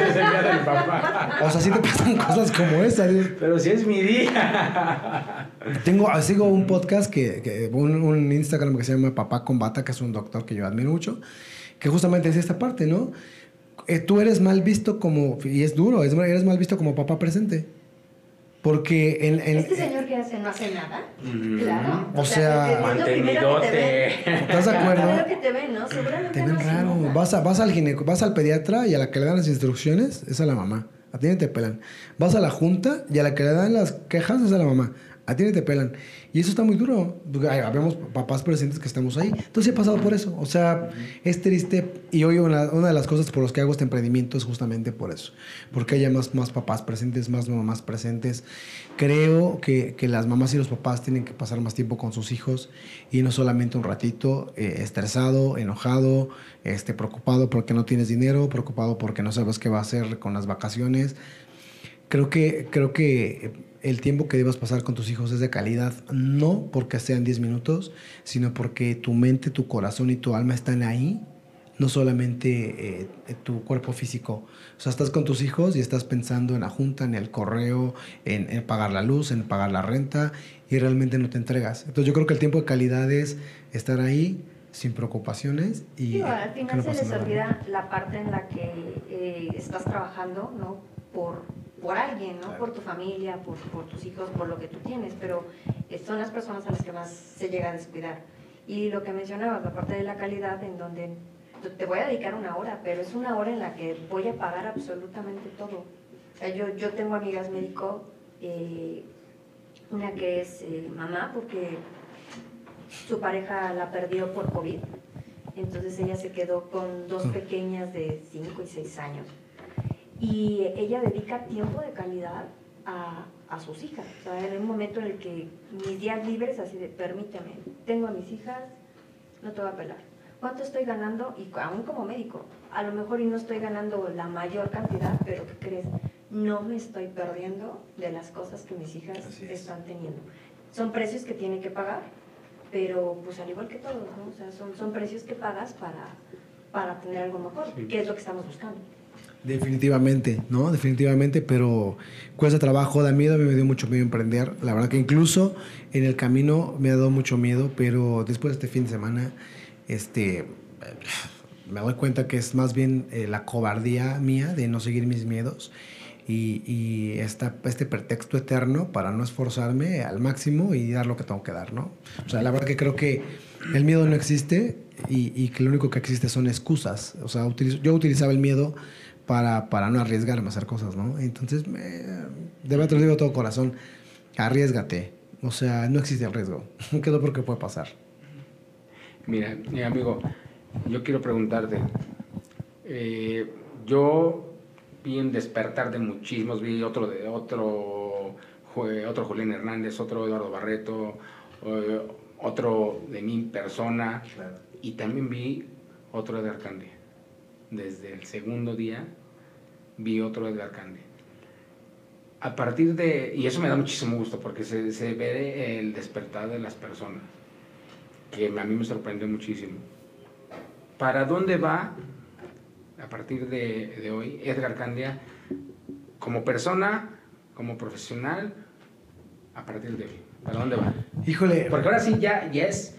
es el día del papá. O sea, sí te pasan cosas como esa. dices, Pero si es mi día. Tengo, sigo un podcast, que, que- un, un Instagram que se llama Papá Combata, que es un doctor que yo admiro mucho, que justamente es esta parte, ¿no? Eh, tú eres mal visto como, y es duro, es- eres mal visto como papá presente. Porque en, en- Este señor que hace no hace nada. Claro. O sea, te ven. Mantenidote. ¿Estás de acuerdo? que te ven, ¿no? Seguramente Te ven no raro. nada. Vas, a, vas, al gineco, vas al pediatra y a la que le dan las instrucciones es a la mamá. A ti ni te pelan. Vas a la junta y a la que le dan las quejas es a la mamá. A ti ni te pelan. Y eso está muy duro. Habemos papás presentes que estamos ahí. Entonces he pasado por eso. O sea, es triste. Y hoy una, una de las cosas por las que hago este emprendimiento es justamente por eso. Porque haya más, más papás presentes, más mamás presentes. Creo que, que las mamás y los papás tienen que pasar más tiempo con sus hijos y no solamente un ratito eh, estresado, enojado, este, preocupado porque no tienes dinero, preocupado porque no sabes qué va a hacer con las vacaciones. Creo que, creo que el tiempo que debas pasar con tus hijos es de calidad, no porque sean 10 minutos, sino porque tu mente, tu corazón y tu alma están ahí, no solamente eh, tu cuerpo físico. O sea, estás con tus hijos y estás pensando en la junta, en el correo, en, en pagar la luz, en pagar la renta y realmente no te entregas. Entonces yo creo que el tiempo de calidad es estar ahí sin preocupaciones y Digo, al final no se les olvida la parte en la que eh, estás trabajando, ¿no? Por, por alguien, ¿no? Claro. Por tu familia, por, por tus hijos, por lo que tú tienes, pero eh, son las personas a las que más se llega a descuidar. Y lo que mencionabas, la parte de la calidad, en donde te- voy a dedicar una hora, pero es una hora en la que voy a pagar absolutamente todo. O sea, yo, yo tengo amigas médico, eh, una que es eh, mamá, porque su pareja la perdió por COVID. Entonces ella se quedó con dos Ah. pequeñas de 5 y 6 años. Y ella dedica tiempo de calidad a, a sus hijas. O sea, en un momento en el que mis días libres, así de, permíteme, tengo a mis hijas, no te voy a pelar. ¿Cuánto estoy ganando? Y aún como médico, a lo mejor y no estoy ganando la mayor cantidad, pero ¿qué crees? No me estoy perdiendo de las cosas que mis hijas es. están teniendo. Son precios que tiene que pagar, pero pues al igual que todos, ¿no? O sea, son, son precios que pagas para, para tener algo mejor, Sí. que es lo que estamos buscando. Definitivamente, ¿no? Definitivamente, pero cuesta trabajo, da miedo, a mí me dio mucho miedo emprender. La verdad que incluso en el camino me ha dado mucho miedo, pero después de este fin de semana, este, me doy cuenta que es más bien eh, la cobardía mía de no seguir mis miedos y, y esta, este pretexto eterno para no esforzarme al máximo y dar lo que tengo que dar, ¿no? O sea, la verdad que creo que el miedo no existe y, y que lo único que existe son excusas. O sea, utilizo- yo utilizaba el miedo para, para no arriesgarme a hacer cosas, ¿no? Entonces, me, de verdad te lo digo todo corazón, arriesgate. O sea, no existe el riesgo. ¿Qué es lo peor que puede pasar? Mira, mi amigo, yo quiero preguntarte. eh, yo vi un despertar de muchísimos, vi otro de otro, otro Julián Hernández, otro Eduardo Barreto, eh, otro de mi persona, y también vi otro de Arcande. Desde el segundo día vi otro de Arcande. A partir de, y eso me da muchísimo gusto porque se, se ve el despertar de las personas que a mí me sorprendió muchísimo. ¿Para dónde va, a partir de, de hoy, Edgar Candia, como persona, como profesional, a partir de hoy? ¿Para dónde va? Híjole, Porque ahora sí ya, ya es,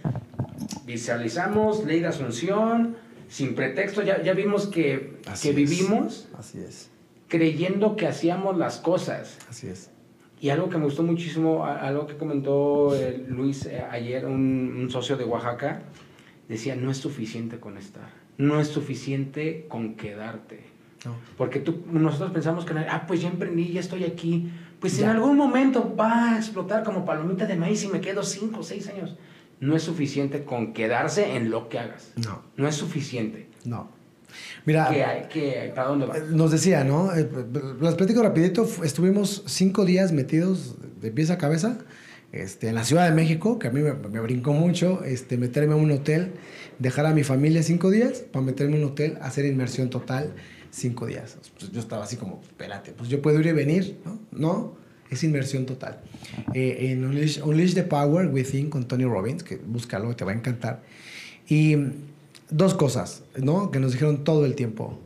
visualizamos ley de asunción, sin pretexto, ya, ya vimos que, que vivimos así es, creyendo que hacíamos las cosas. así es. Y algo que me gustó muchísimo, a- algo que comentó eh, Luis eh, ayer, un, un socio de Oaxaca, decía, no es suficiente con estar, no es suficiente con quedarte. No. Porque tú, nosotros pensamos que, ah, pues ya emprendí, ya estoy aquí, pues Ya. en algún momento va a explotar como palomita de maíz y me quedo 5 o 6 años. No es suficiente con quedarse en lo que hagas. No, No es suficiente. no. Mira, ¿Qué hay? ¿Qué- ¿Para dónde va? Eh, Nos decía, ¿no? Eh, Las platico rapidito. Estuvimos cinco días metidos de pies a cabeza este, en la Ciudad de México, que a mí me, me brincó mucho, este, meterme a un hotel, dejar a mi familia cinco días para meterme a un hotel, hacer inmersión total cinco días. Pues yo estaba así como, espérate, pues yo puedo ir y venir, ¿no? No, es inmersión total. Eh, en Unleash, Unleash the Power Within con Tony Robbins, que búscalo, te va a encantar. Y dos cosas, ¿no? Que nos dijeron todo el tiempo.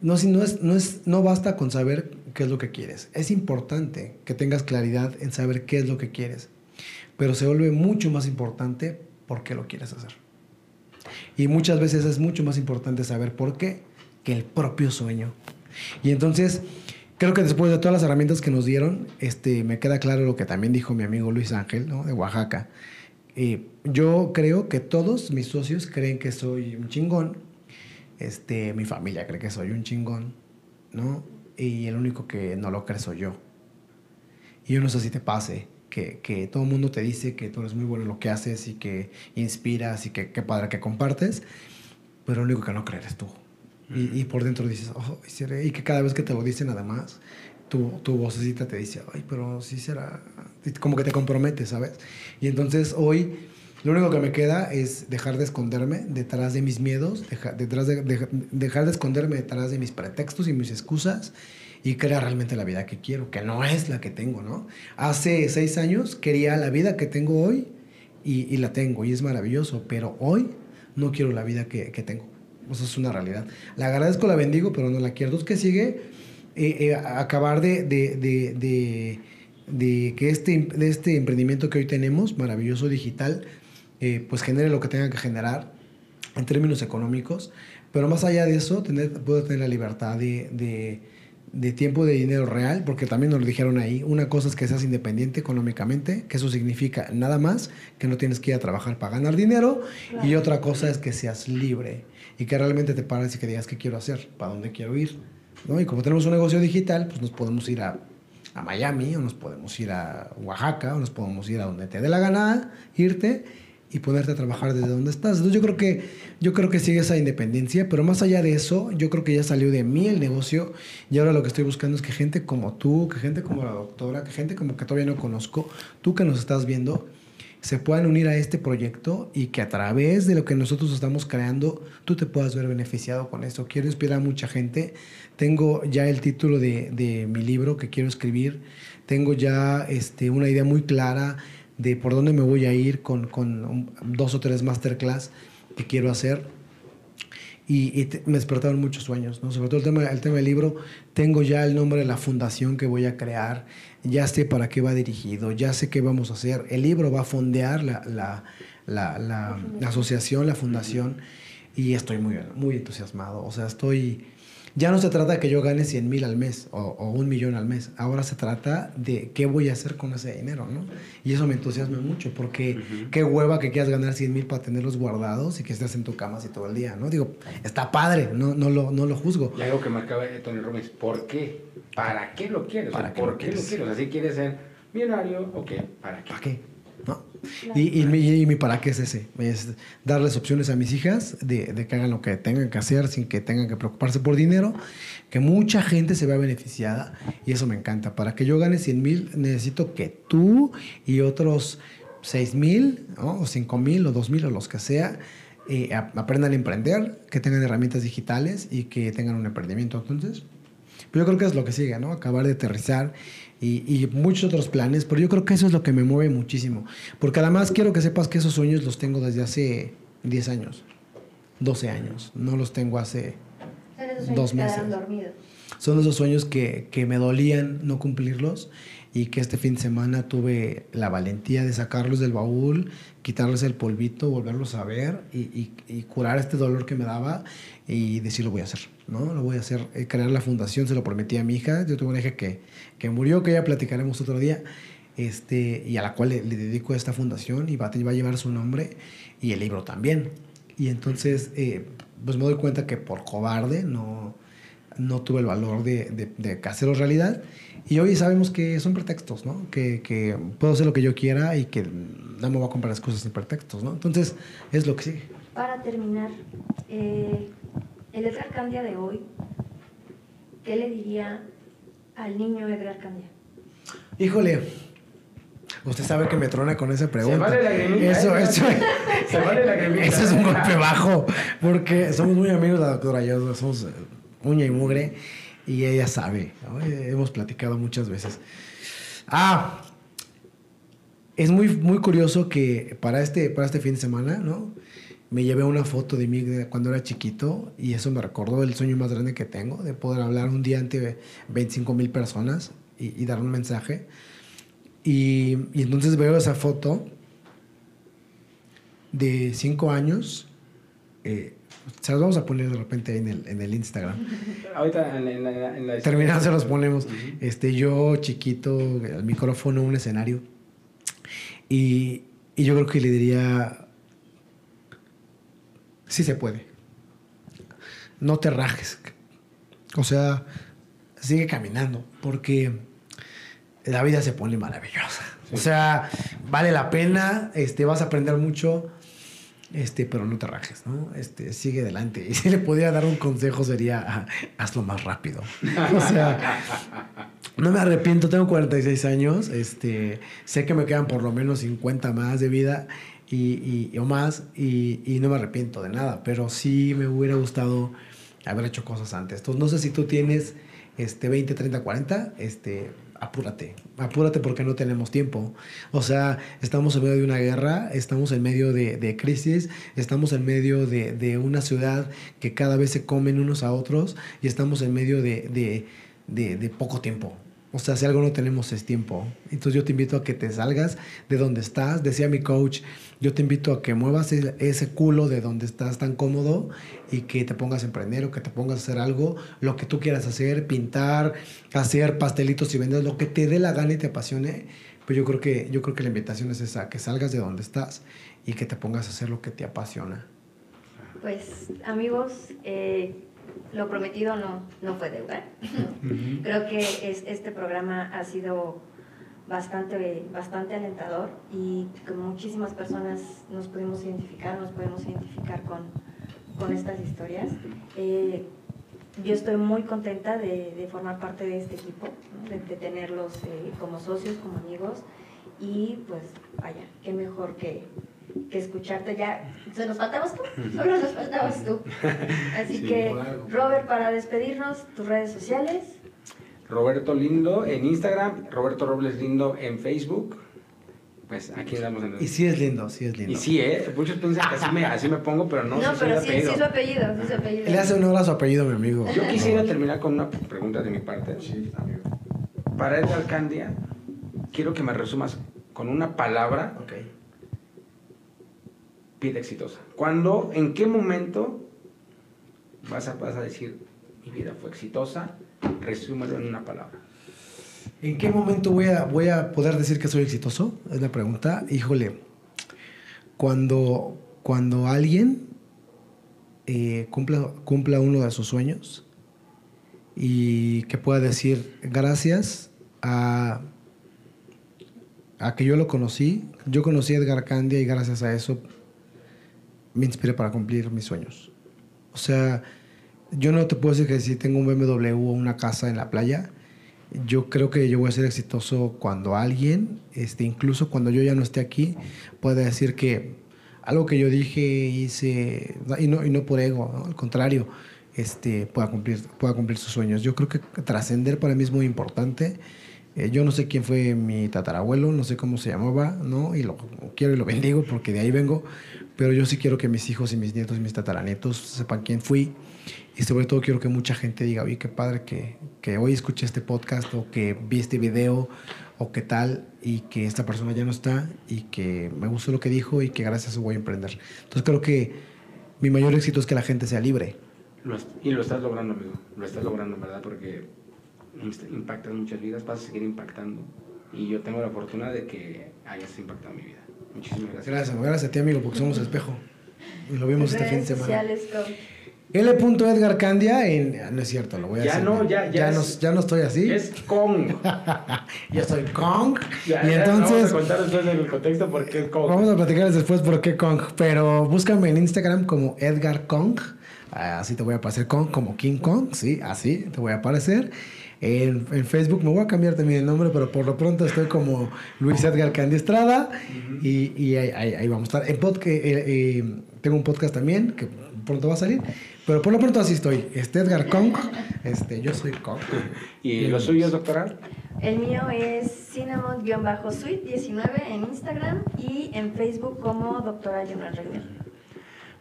No, si no, es, no, es, no basta con saber qué es lo que quieres. Es importante que tengas claridad en saber qué es lo que quieres. Pero se vuelve mucho más importante por qué lo quieres hacer. Y muchas veces es mucho más importante saber por qué que el propio sueño. Y entonces, creo que después de todas las herramientas que nos dieron, este, me queda claro lo que también dijo mi amigo Luis Ángel, ¿no? De Oaxaca. Eh, yo creo que todos mis socios creen que soy un chingón. Este, mi familia cree que soy un chingón, ¿no? Y el único que no lo cree soy yo. Y yo no sé si te pase, que, que todo el mundo te dice que tú eres muy bueno en lo que haces y que inspiras y que qué padre que compartes, pero lo único que no crees eres tú. Y, por dentro dices, y que cada vez que te lo dicen además, tu, tu vocecita te dice, ay, pero sí será, como que te comprometes, ¿sabes? Y entonces hoy lo único que me queda es dejar de esconderme detrás de mis miedos, detrás de, dejar de esconderme detrás de mis pretextos y mis excusas y crear realmente la vida que quiero, que no es la que tengo, ¿no? Hace seis años quería la vida que tengo hoy y, la tengo y es maravilloso, pero hoy no quiero la vida que tengo. Eso es una realidad. La agradezco, la bendigo, pero no la quiero. Entonces, ¿qué sigue? Eh, eh, acabar de, de, de, de, que este, de este emprendimiento que hoy tenemos, maravilloso digital, eh, pues genere lo que tenga que generar en términos económicos. Pero más allá de eso, puedo tener la libertad de, de tiempo de dinero real, porque también nos lo dijeron ahí, una cosa es que seas independiente económicamente, que eso significa nada más que no tienes que ir a trabajar para ganar dinero, y otra cosa es que seas libre y que realmente te pares y que digas qué quiero hacer, para dónde quiero ir. ¿no? Y como tenemos un negocio digital, pues nos podemos ir a, a Miami, o nos podemos ir a Oaxaca, o nos podemos ir a donde te dé la gana irte y ponerte a trabajar desde donde estás. Entonces yo creo que yo creo que sigue esa independencia, pero más allá de eso, yo creo que ya salió de mí el negocio y ahora lo que estoy buscando es que gente como tú, que gente como la doctora, que gente como que todavía no conozco, tú que nos estás viendo, se puedan unir a este proyecto y que a través de lo que nosotros estamos creando, tú te puedas ver beneficiado con esto. Quiero inspirar a mucha gente. Tengo ya el título de, de mi libro que quiero escribir. Tengo ya este, una idea muy clara de por dónde me voy a ir con, con dos o tres masterclass que quiero hacer y, me despertaron muchos sueños, ¿no? Sobre todo el tema, el tema del libro, tengo ya el nombre de la fundación que voy a crear, ya sé para qué va dirigido, ya sé qué vamos a hacer. El libro va a fondear la, la, la, la, la asociación, la fundación, y estoy muy, muy entusiasmado. O sea, estoy ya no se trata de que yo gane 100 mil al mes o, un millón al mes. Ahora se trata de qué voy a hacer con ese dinero, ¿no? Y eso me entusiasma mucho porque qué hueva que quieras ganar 100 mil para tenerlos guardados y que estés en tu cama así todo el día, ¿no? Digo, está padre, no, no, lo, no lo juzgo. Y algo que marcaba Tony Robbins, ¿por qué? ¿Para qué lo quieres? ¿Para ¿Por qué lo quieres? O sea, si quieres ser millonario, ok, ¿para qué? ¿Para qué? Y, y, mi, y, mi, para qué es ese, es darles opciones a mis hijas de, de, que hagan lo que tengan que hacer sin que tengan que preocuparse por dinero, que mucha gente se vea beneficiada y eso me encanta. Para que yo gane 100 mil necesito que tú y otros 6 mil ¿no? o 5 mil o 2 mil o los que sea eh, aprendan a emprender, que tengan herramientas digitales y que tengan un emprendimiento. Entonces, pues yo creo que es lo que sigue, ¿no? Acabar de aterrizar y, muchos otros planes, pero yo creo que eso es lo que me mueve muchísimo. Porque además quiero que sepas que esos sueños los tengo desde hace 10 años, 12 años, no los tengo hace dos meses. Son esos sueños que, que me dolían no cumplirlos y que este fin de semana tuve la valentía de sacarlos del baúl, quitarles el polvito, volverlos a ver y, curar este dolor que me daba y decir lo voy a hacer, ¿no? Lo voy a hacer, eh, crear la fundación, se lo prometí a mi hija, yo tengo una hija que, que murió, que ya platicaremos otro día, este, y a la cual le, dedico esta fundación y va, va, a llevar su nombre y el libro también. Y entonces, eh, pues me doy cuenta que por cobarde no, no tuve el valor de, de, de hacerlo realidad y hoy sabemos que son pretextos, ¿no? Que, que, puedo hacer lo que yo quiera y que no me voy a comprar las cosas sin pretextos, ¿no? Entonces, es lo que sigue. Para terminar, eh, el Edgar Candia de hoy, ¿qué le diría al niño Edgar Candia? Híjole, Usted sabe que me trona con esa pregunta. Se vale la eso, ¿eh? eso, Se vale la Eso es un golpe bajo, porque somos muy amigos la doctora yo, somos eh, uña y mugre y ella sabe, hemos platicado muchas veces. Ah, es muy, muy curioso que para este, para este fin de semana, ¿no? Me llevé una foto de mí cuando era chiquito y eso me recordó el sueño más grande que tengo, de poder hablar un día ante 25 mil personas y, dar un mensaje. Y, y entonces veo esa foto de cinco años eh, se los vamos a poner de repente ahí en el, en el Instagram. Ahorita en, en la, en la- Terminando se los ponemos. Este, yo chiquito, el micrófono, un escenario. Y, y yo creo que le diría, sí se puede. No te rajes. O sea, sigue caminando, porque la vida se pone maravillosa. O sea, vale la pena, este, vas a aprender mucho, este, pero no te rajes, ¿no? Este, sigue adelante. Y si le podía dar un consejo sería, ah, hazlo más rápido. O sea, no me arrepiento, tengo 46 años, este, sé que me quedan por lo menos 50 más de vida y, y- o más y, y no me arrepiento de nada, pero sí me hubiera gustado haber hecho cosas antes. Entonces, no sé si tú tienes este, 20, 30, 40, este, apúrate, apúrate porque no tenemos tiempo. O sea, estamos en medio de una guerra, estamos en medio de, crisis, estamos en medio de, una ciudad que cada vez se comen unos a otros y estamos en medio de poco tiempo. O sea, si algo no tenemos es tiempo. Entonces yo te invito a que te salgas de donde estás. Decía mi coach, yo te invito a que muevas ese, culo de donde estás tan cómodo y que te pongas a emprender o que te pongas a hacer algo, lo que tú quieras hacer, pintar, hacer pastelitos y vender, lo que te dé la gana y te apasione. Pues yo creo que, yo creo que la invitación es esa, que salgas de donde estás y que te pongas a hacer lo que te apasiona. Pues amigos, eh, lo prometido no, no fue deuda. Creo que es, este programa ha sido bastante, bastante alentador y con muchísimas personas nos pudimos identificar, nos podemos identificar con, con estas historias. Eh, yo estoy muy contenta de, de formar parte de este equipo, ¿no? de, de tenerlos eh, como socios, como amigos y pues vaya, qué mejor que, que escucharte ya. ¿Se nos faltabas tú? Solo nos faltabas tú. Así Sí, que. Robert, para despedirnos, tus redes sociales. Roberto Lindo en Instagram, Roberto Robles Lindo en Facebook. Pues aquí andamos en el... Y sí es lindo, sí es lindo. Y sí, ¿eh? Muchos piensan que así me, así me pongo, pero no, No, sí pero sí, sí su apellido, sí su apellido. Le hace honor a su apellido, mi amigo. Yo quisiera terminar con una pregunta de mi parte. Sí, amigo. Para Edgar Candia, quiero que me resumas con una palabra, Ok. vida exitosa. ¿Cuándo, en qué momento vas a, vas a decir, mi vida fue exitosa? Resúmelo en una palabra. ¿En qué momento voy a, voy a poder decir que soy exitoso? Es la pregunta. Híjole, cuando, cuando alguien eh, cumpla, cumpla uno de sus sueños y que pueda decir gracias a, a que yo lo conocí, yo conocí a Edgar Candia y gracias a eso me inspiré para cumplir mis sueños. O sea, yo no te puedo decir que si tengo un BMW o una casa en la playa, yo creo que yo voy a ser exitoso cuando alguien, este, incluso cuando yo ya no esté aquí, pueda decir que algo que yo dije, hice, y no, y no por ego, al contrario, este, pueda, cumplir, pueda cumplir sus sueños. Yo creo que trascender para mí es muy importante. Eh, yo no sé quién fue mi tatarabuelo, no sé cómo se llamaba, ¿no? Y lo quiero y lo bendigo porque de ahí vengo, pero yo sí quiero que mis hijos y mis nietos y mis tataranietos sepan quién fui. Y sobre todo quiero que mucha gente diga, oye, qué padre que, que hoy escuché este podcast o que vi este video o qué tal y que esta persona ya no está y que me gustó lo que dijo y que gracias a eso voy a emprender. Entonces creo que mi mayor éxito es que la gente sea libre. Lo y lo estás logrando, amigo. Lo estás logrando, ¿verdad? Porque impactas muchas vidas, vas a seguir impactando. Y yo tengo la fortuna de que hayas impactado mi vida. Muchísimas gracias. Gracias, gracias a ti amigo porque somos espejo. Y lo vimos este fin de semana. L. Edgar Candia en... ah, No es cierto, lo voy a Ya no, ya- ya no, es- ya no estoy así. Es con. Yo soy Kong. Ya, y entonces... Vamos a contar después el contexto porque es con. Vamos a platicarles después por qué Kong, pero búscame en Instagram como Edgar Kong, así te voy a aparecer Kong, como King Kong, sí, así te voy a aparecer. En, en Facebook me voy a cambiar también el nombre, pero por lo pronto estoy como Luis Edgar Candy Estrada y, y ahí, ahí- ahí vamos a estar. En podcast, eh, eh, tengo un podcast también que pronto va a salir, pero por lo pronto así estoy. Este Edgar Kong, este, yo soy Kong. ¿Y lo suyo, doctora? El mío es cinnamon-sweet19 en Instagram y en Facebook como doctora Jonah Reiner.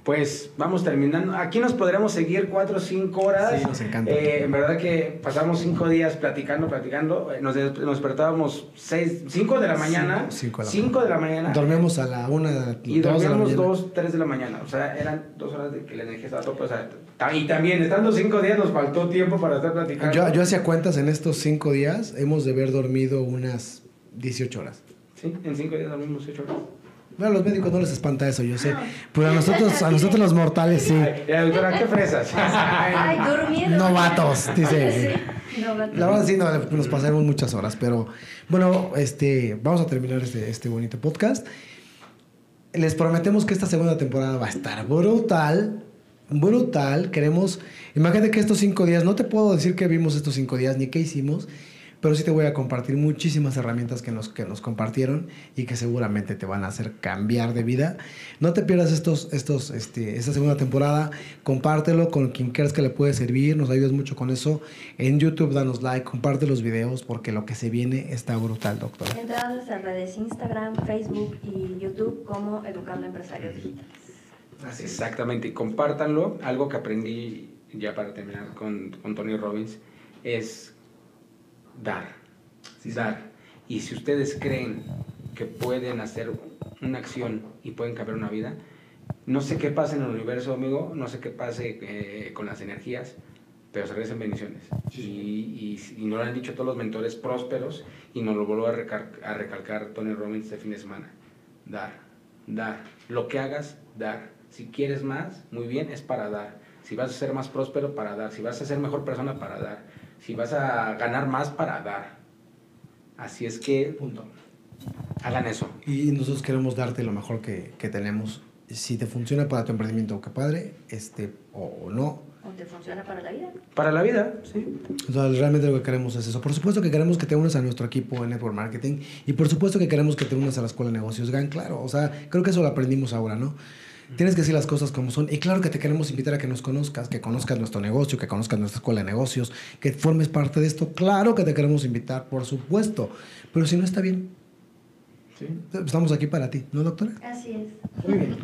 Pues vamos terminando. Aquí nos podremos seguir cuatro o cinco horas. Sí, nos encanta. Eh, en verdad que pasamos cinco días platicando, platicando. Eh, Nos, des- nos despertábamos seis, cinco de la mañana. Cinco- cinco de la cinco de la mañana. Dormimos a la una, Y dos de la dormíamos mañana. dos, tres de la mañana. O sea, eran dos horas de que la energía estaba tope. O sea, y también, estando cinco días, nos faltó tiempo para estar platicando. Yo, yo hacía cuentas en estos cinco días, hemos de haber dormido unas 18 horas. Sí, en cinco días dormimos ocho horas. Bueno, a los médicos no les espanta eso, yo sé. Pero a nosotros, a nosotros los mortales sí. Ay, doctora, ¿qué fresas? Ay, durmiendo. Novatos, dice. Sí, novatos. La verdad sí, no, nos pasamos muchas horas, pero bueno, este, vamos a terminar este, este bonito podcast. Les prometemos que esta segunda temporada va a estar brutal, brutal. Queremos, imagínate que estos cinco días, no te puedo decir que vimos estos cinco días ni qué hicimos, pero sí te voy a compartir muchísimas herramientas que nos, que nos compartieron y que seguramente te van a hacer cambiar de vida. No te pierdas estos, estos, este, esta segunda temporada, compártelo con quien creas que le puede servir, nos ayudas mucho con eso. En YouTube danos like, comparte los videos porque lo que se viene está brutal, doctor. Entra a nuestras redes Instagram, Facebook y YouTube como Educando Empresarios Digitales. Así, exactamente, y compártanlo. Algo que aprendí ya para terminar con, con Tony Robbins es dar, dar. Y si ustedes creen que pueden hacer una acción y pueden cambiar una vida, no sé qué pasa en el universo, amigo, no sé qué pase eh, con las energías, pero se reciben bendiciones. Y, y, y nos lo han dicho todos los mentores prósperos y nos lo vuelvo a, a recalcar Tony Robbins este fin de semana. Dar, dar. Lo que hagas, dar. Si quieres más, muy bien, es para dar. Si vas a ser más próspero, para dar. Si vas a ser mejor persona, para dar. Si vas a ganar más, para dar. Así es que, punto. Hagan eso. Y nosotros queremos darte lo mejor que, que tenemos. Si te funciona para tu emprendimiento, qué padre, este, o no, ¿O te funciona para la vida? Para la vida, sí. O sea, realmente lo que queremos es eso. Por supuesto que queremos que te unas a nuestro equipo en Network Marketing y por supuesto que queremos que te unas a la Escuela de Negocios GAN, claro. O sea, creo que eso lo aprendimos ahora, ¿no? Tienes que decir las cosas como son. Y claro que te queremos invitar a que nos conozcas, que conozcas nuestro negocio, que conozcas nuestra escuela de negocios, que formes parte de esto. Claro que te queremos invitar, por supuesto. Pero si no está bien, sí. estamos aquí para ti, ¿no, doctora? Así es. Muy bien.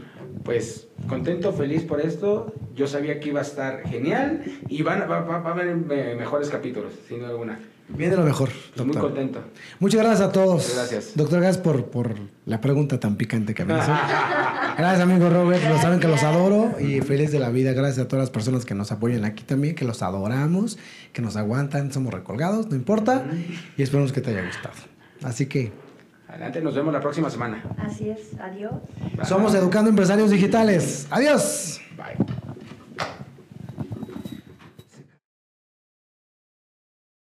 Pues contento, feliz por esto. Yo sabía que iba a estar genial y van, a- va, va- va a haber eh, mejores capítulos, sin duda alguna. Viene lo mejor, Pues muy doctor. contento. Muchas gracias a todos. Muchas gracias. Doctor Gas por, por la pregunta tan picante que me hizo. Gracias, amigo Robert. Lo saben que los adoro y feliz de la vida. Gracias a todas las personas que nos apoyan aquí también, que los adoramos, que nos aguantan. Somos recolgados, no importa. Y esperamos que te haya gustado. Así que Adelante, nos vemos la próxima semana. Así es. Adiós. Bye. somos Educando Empresarios Digitales. Adiós. Bye.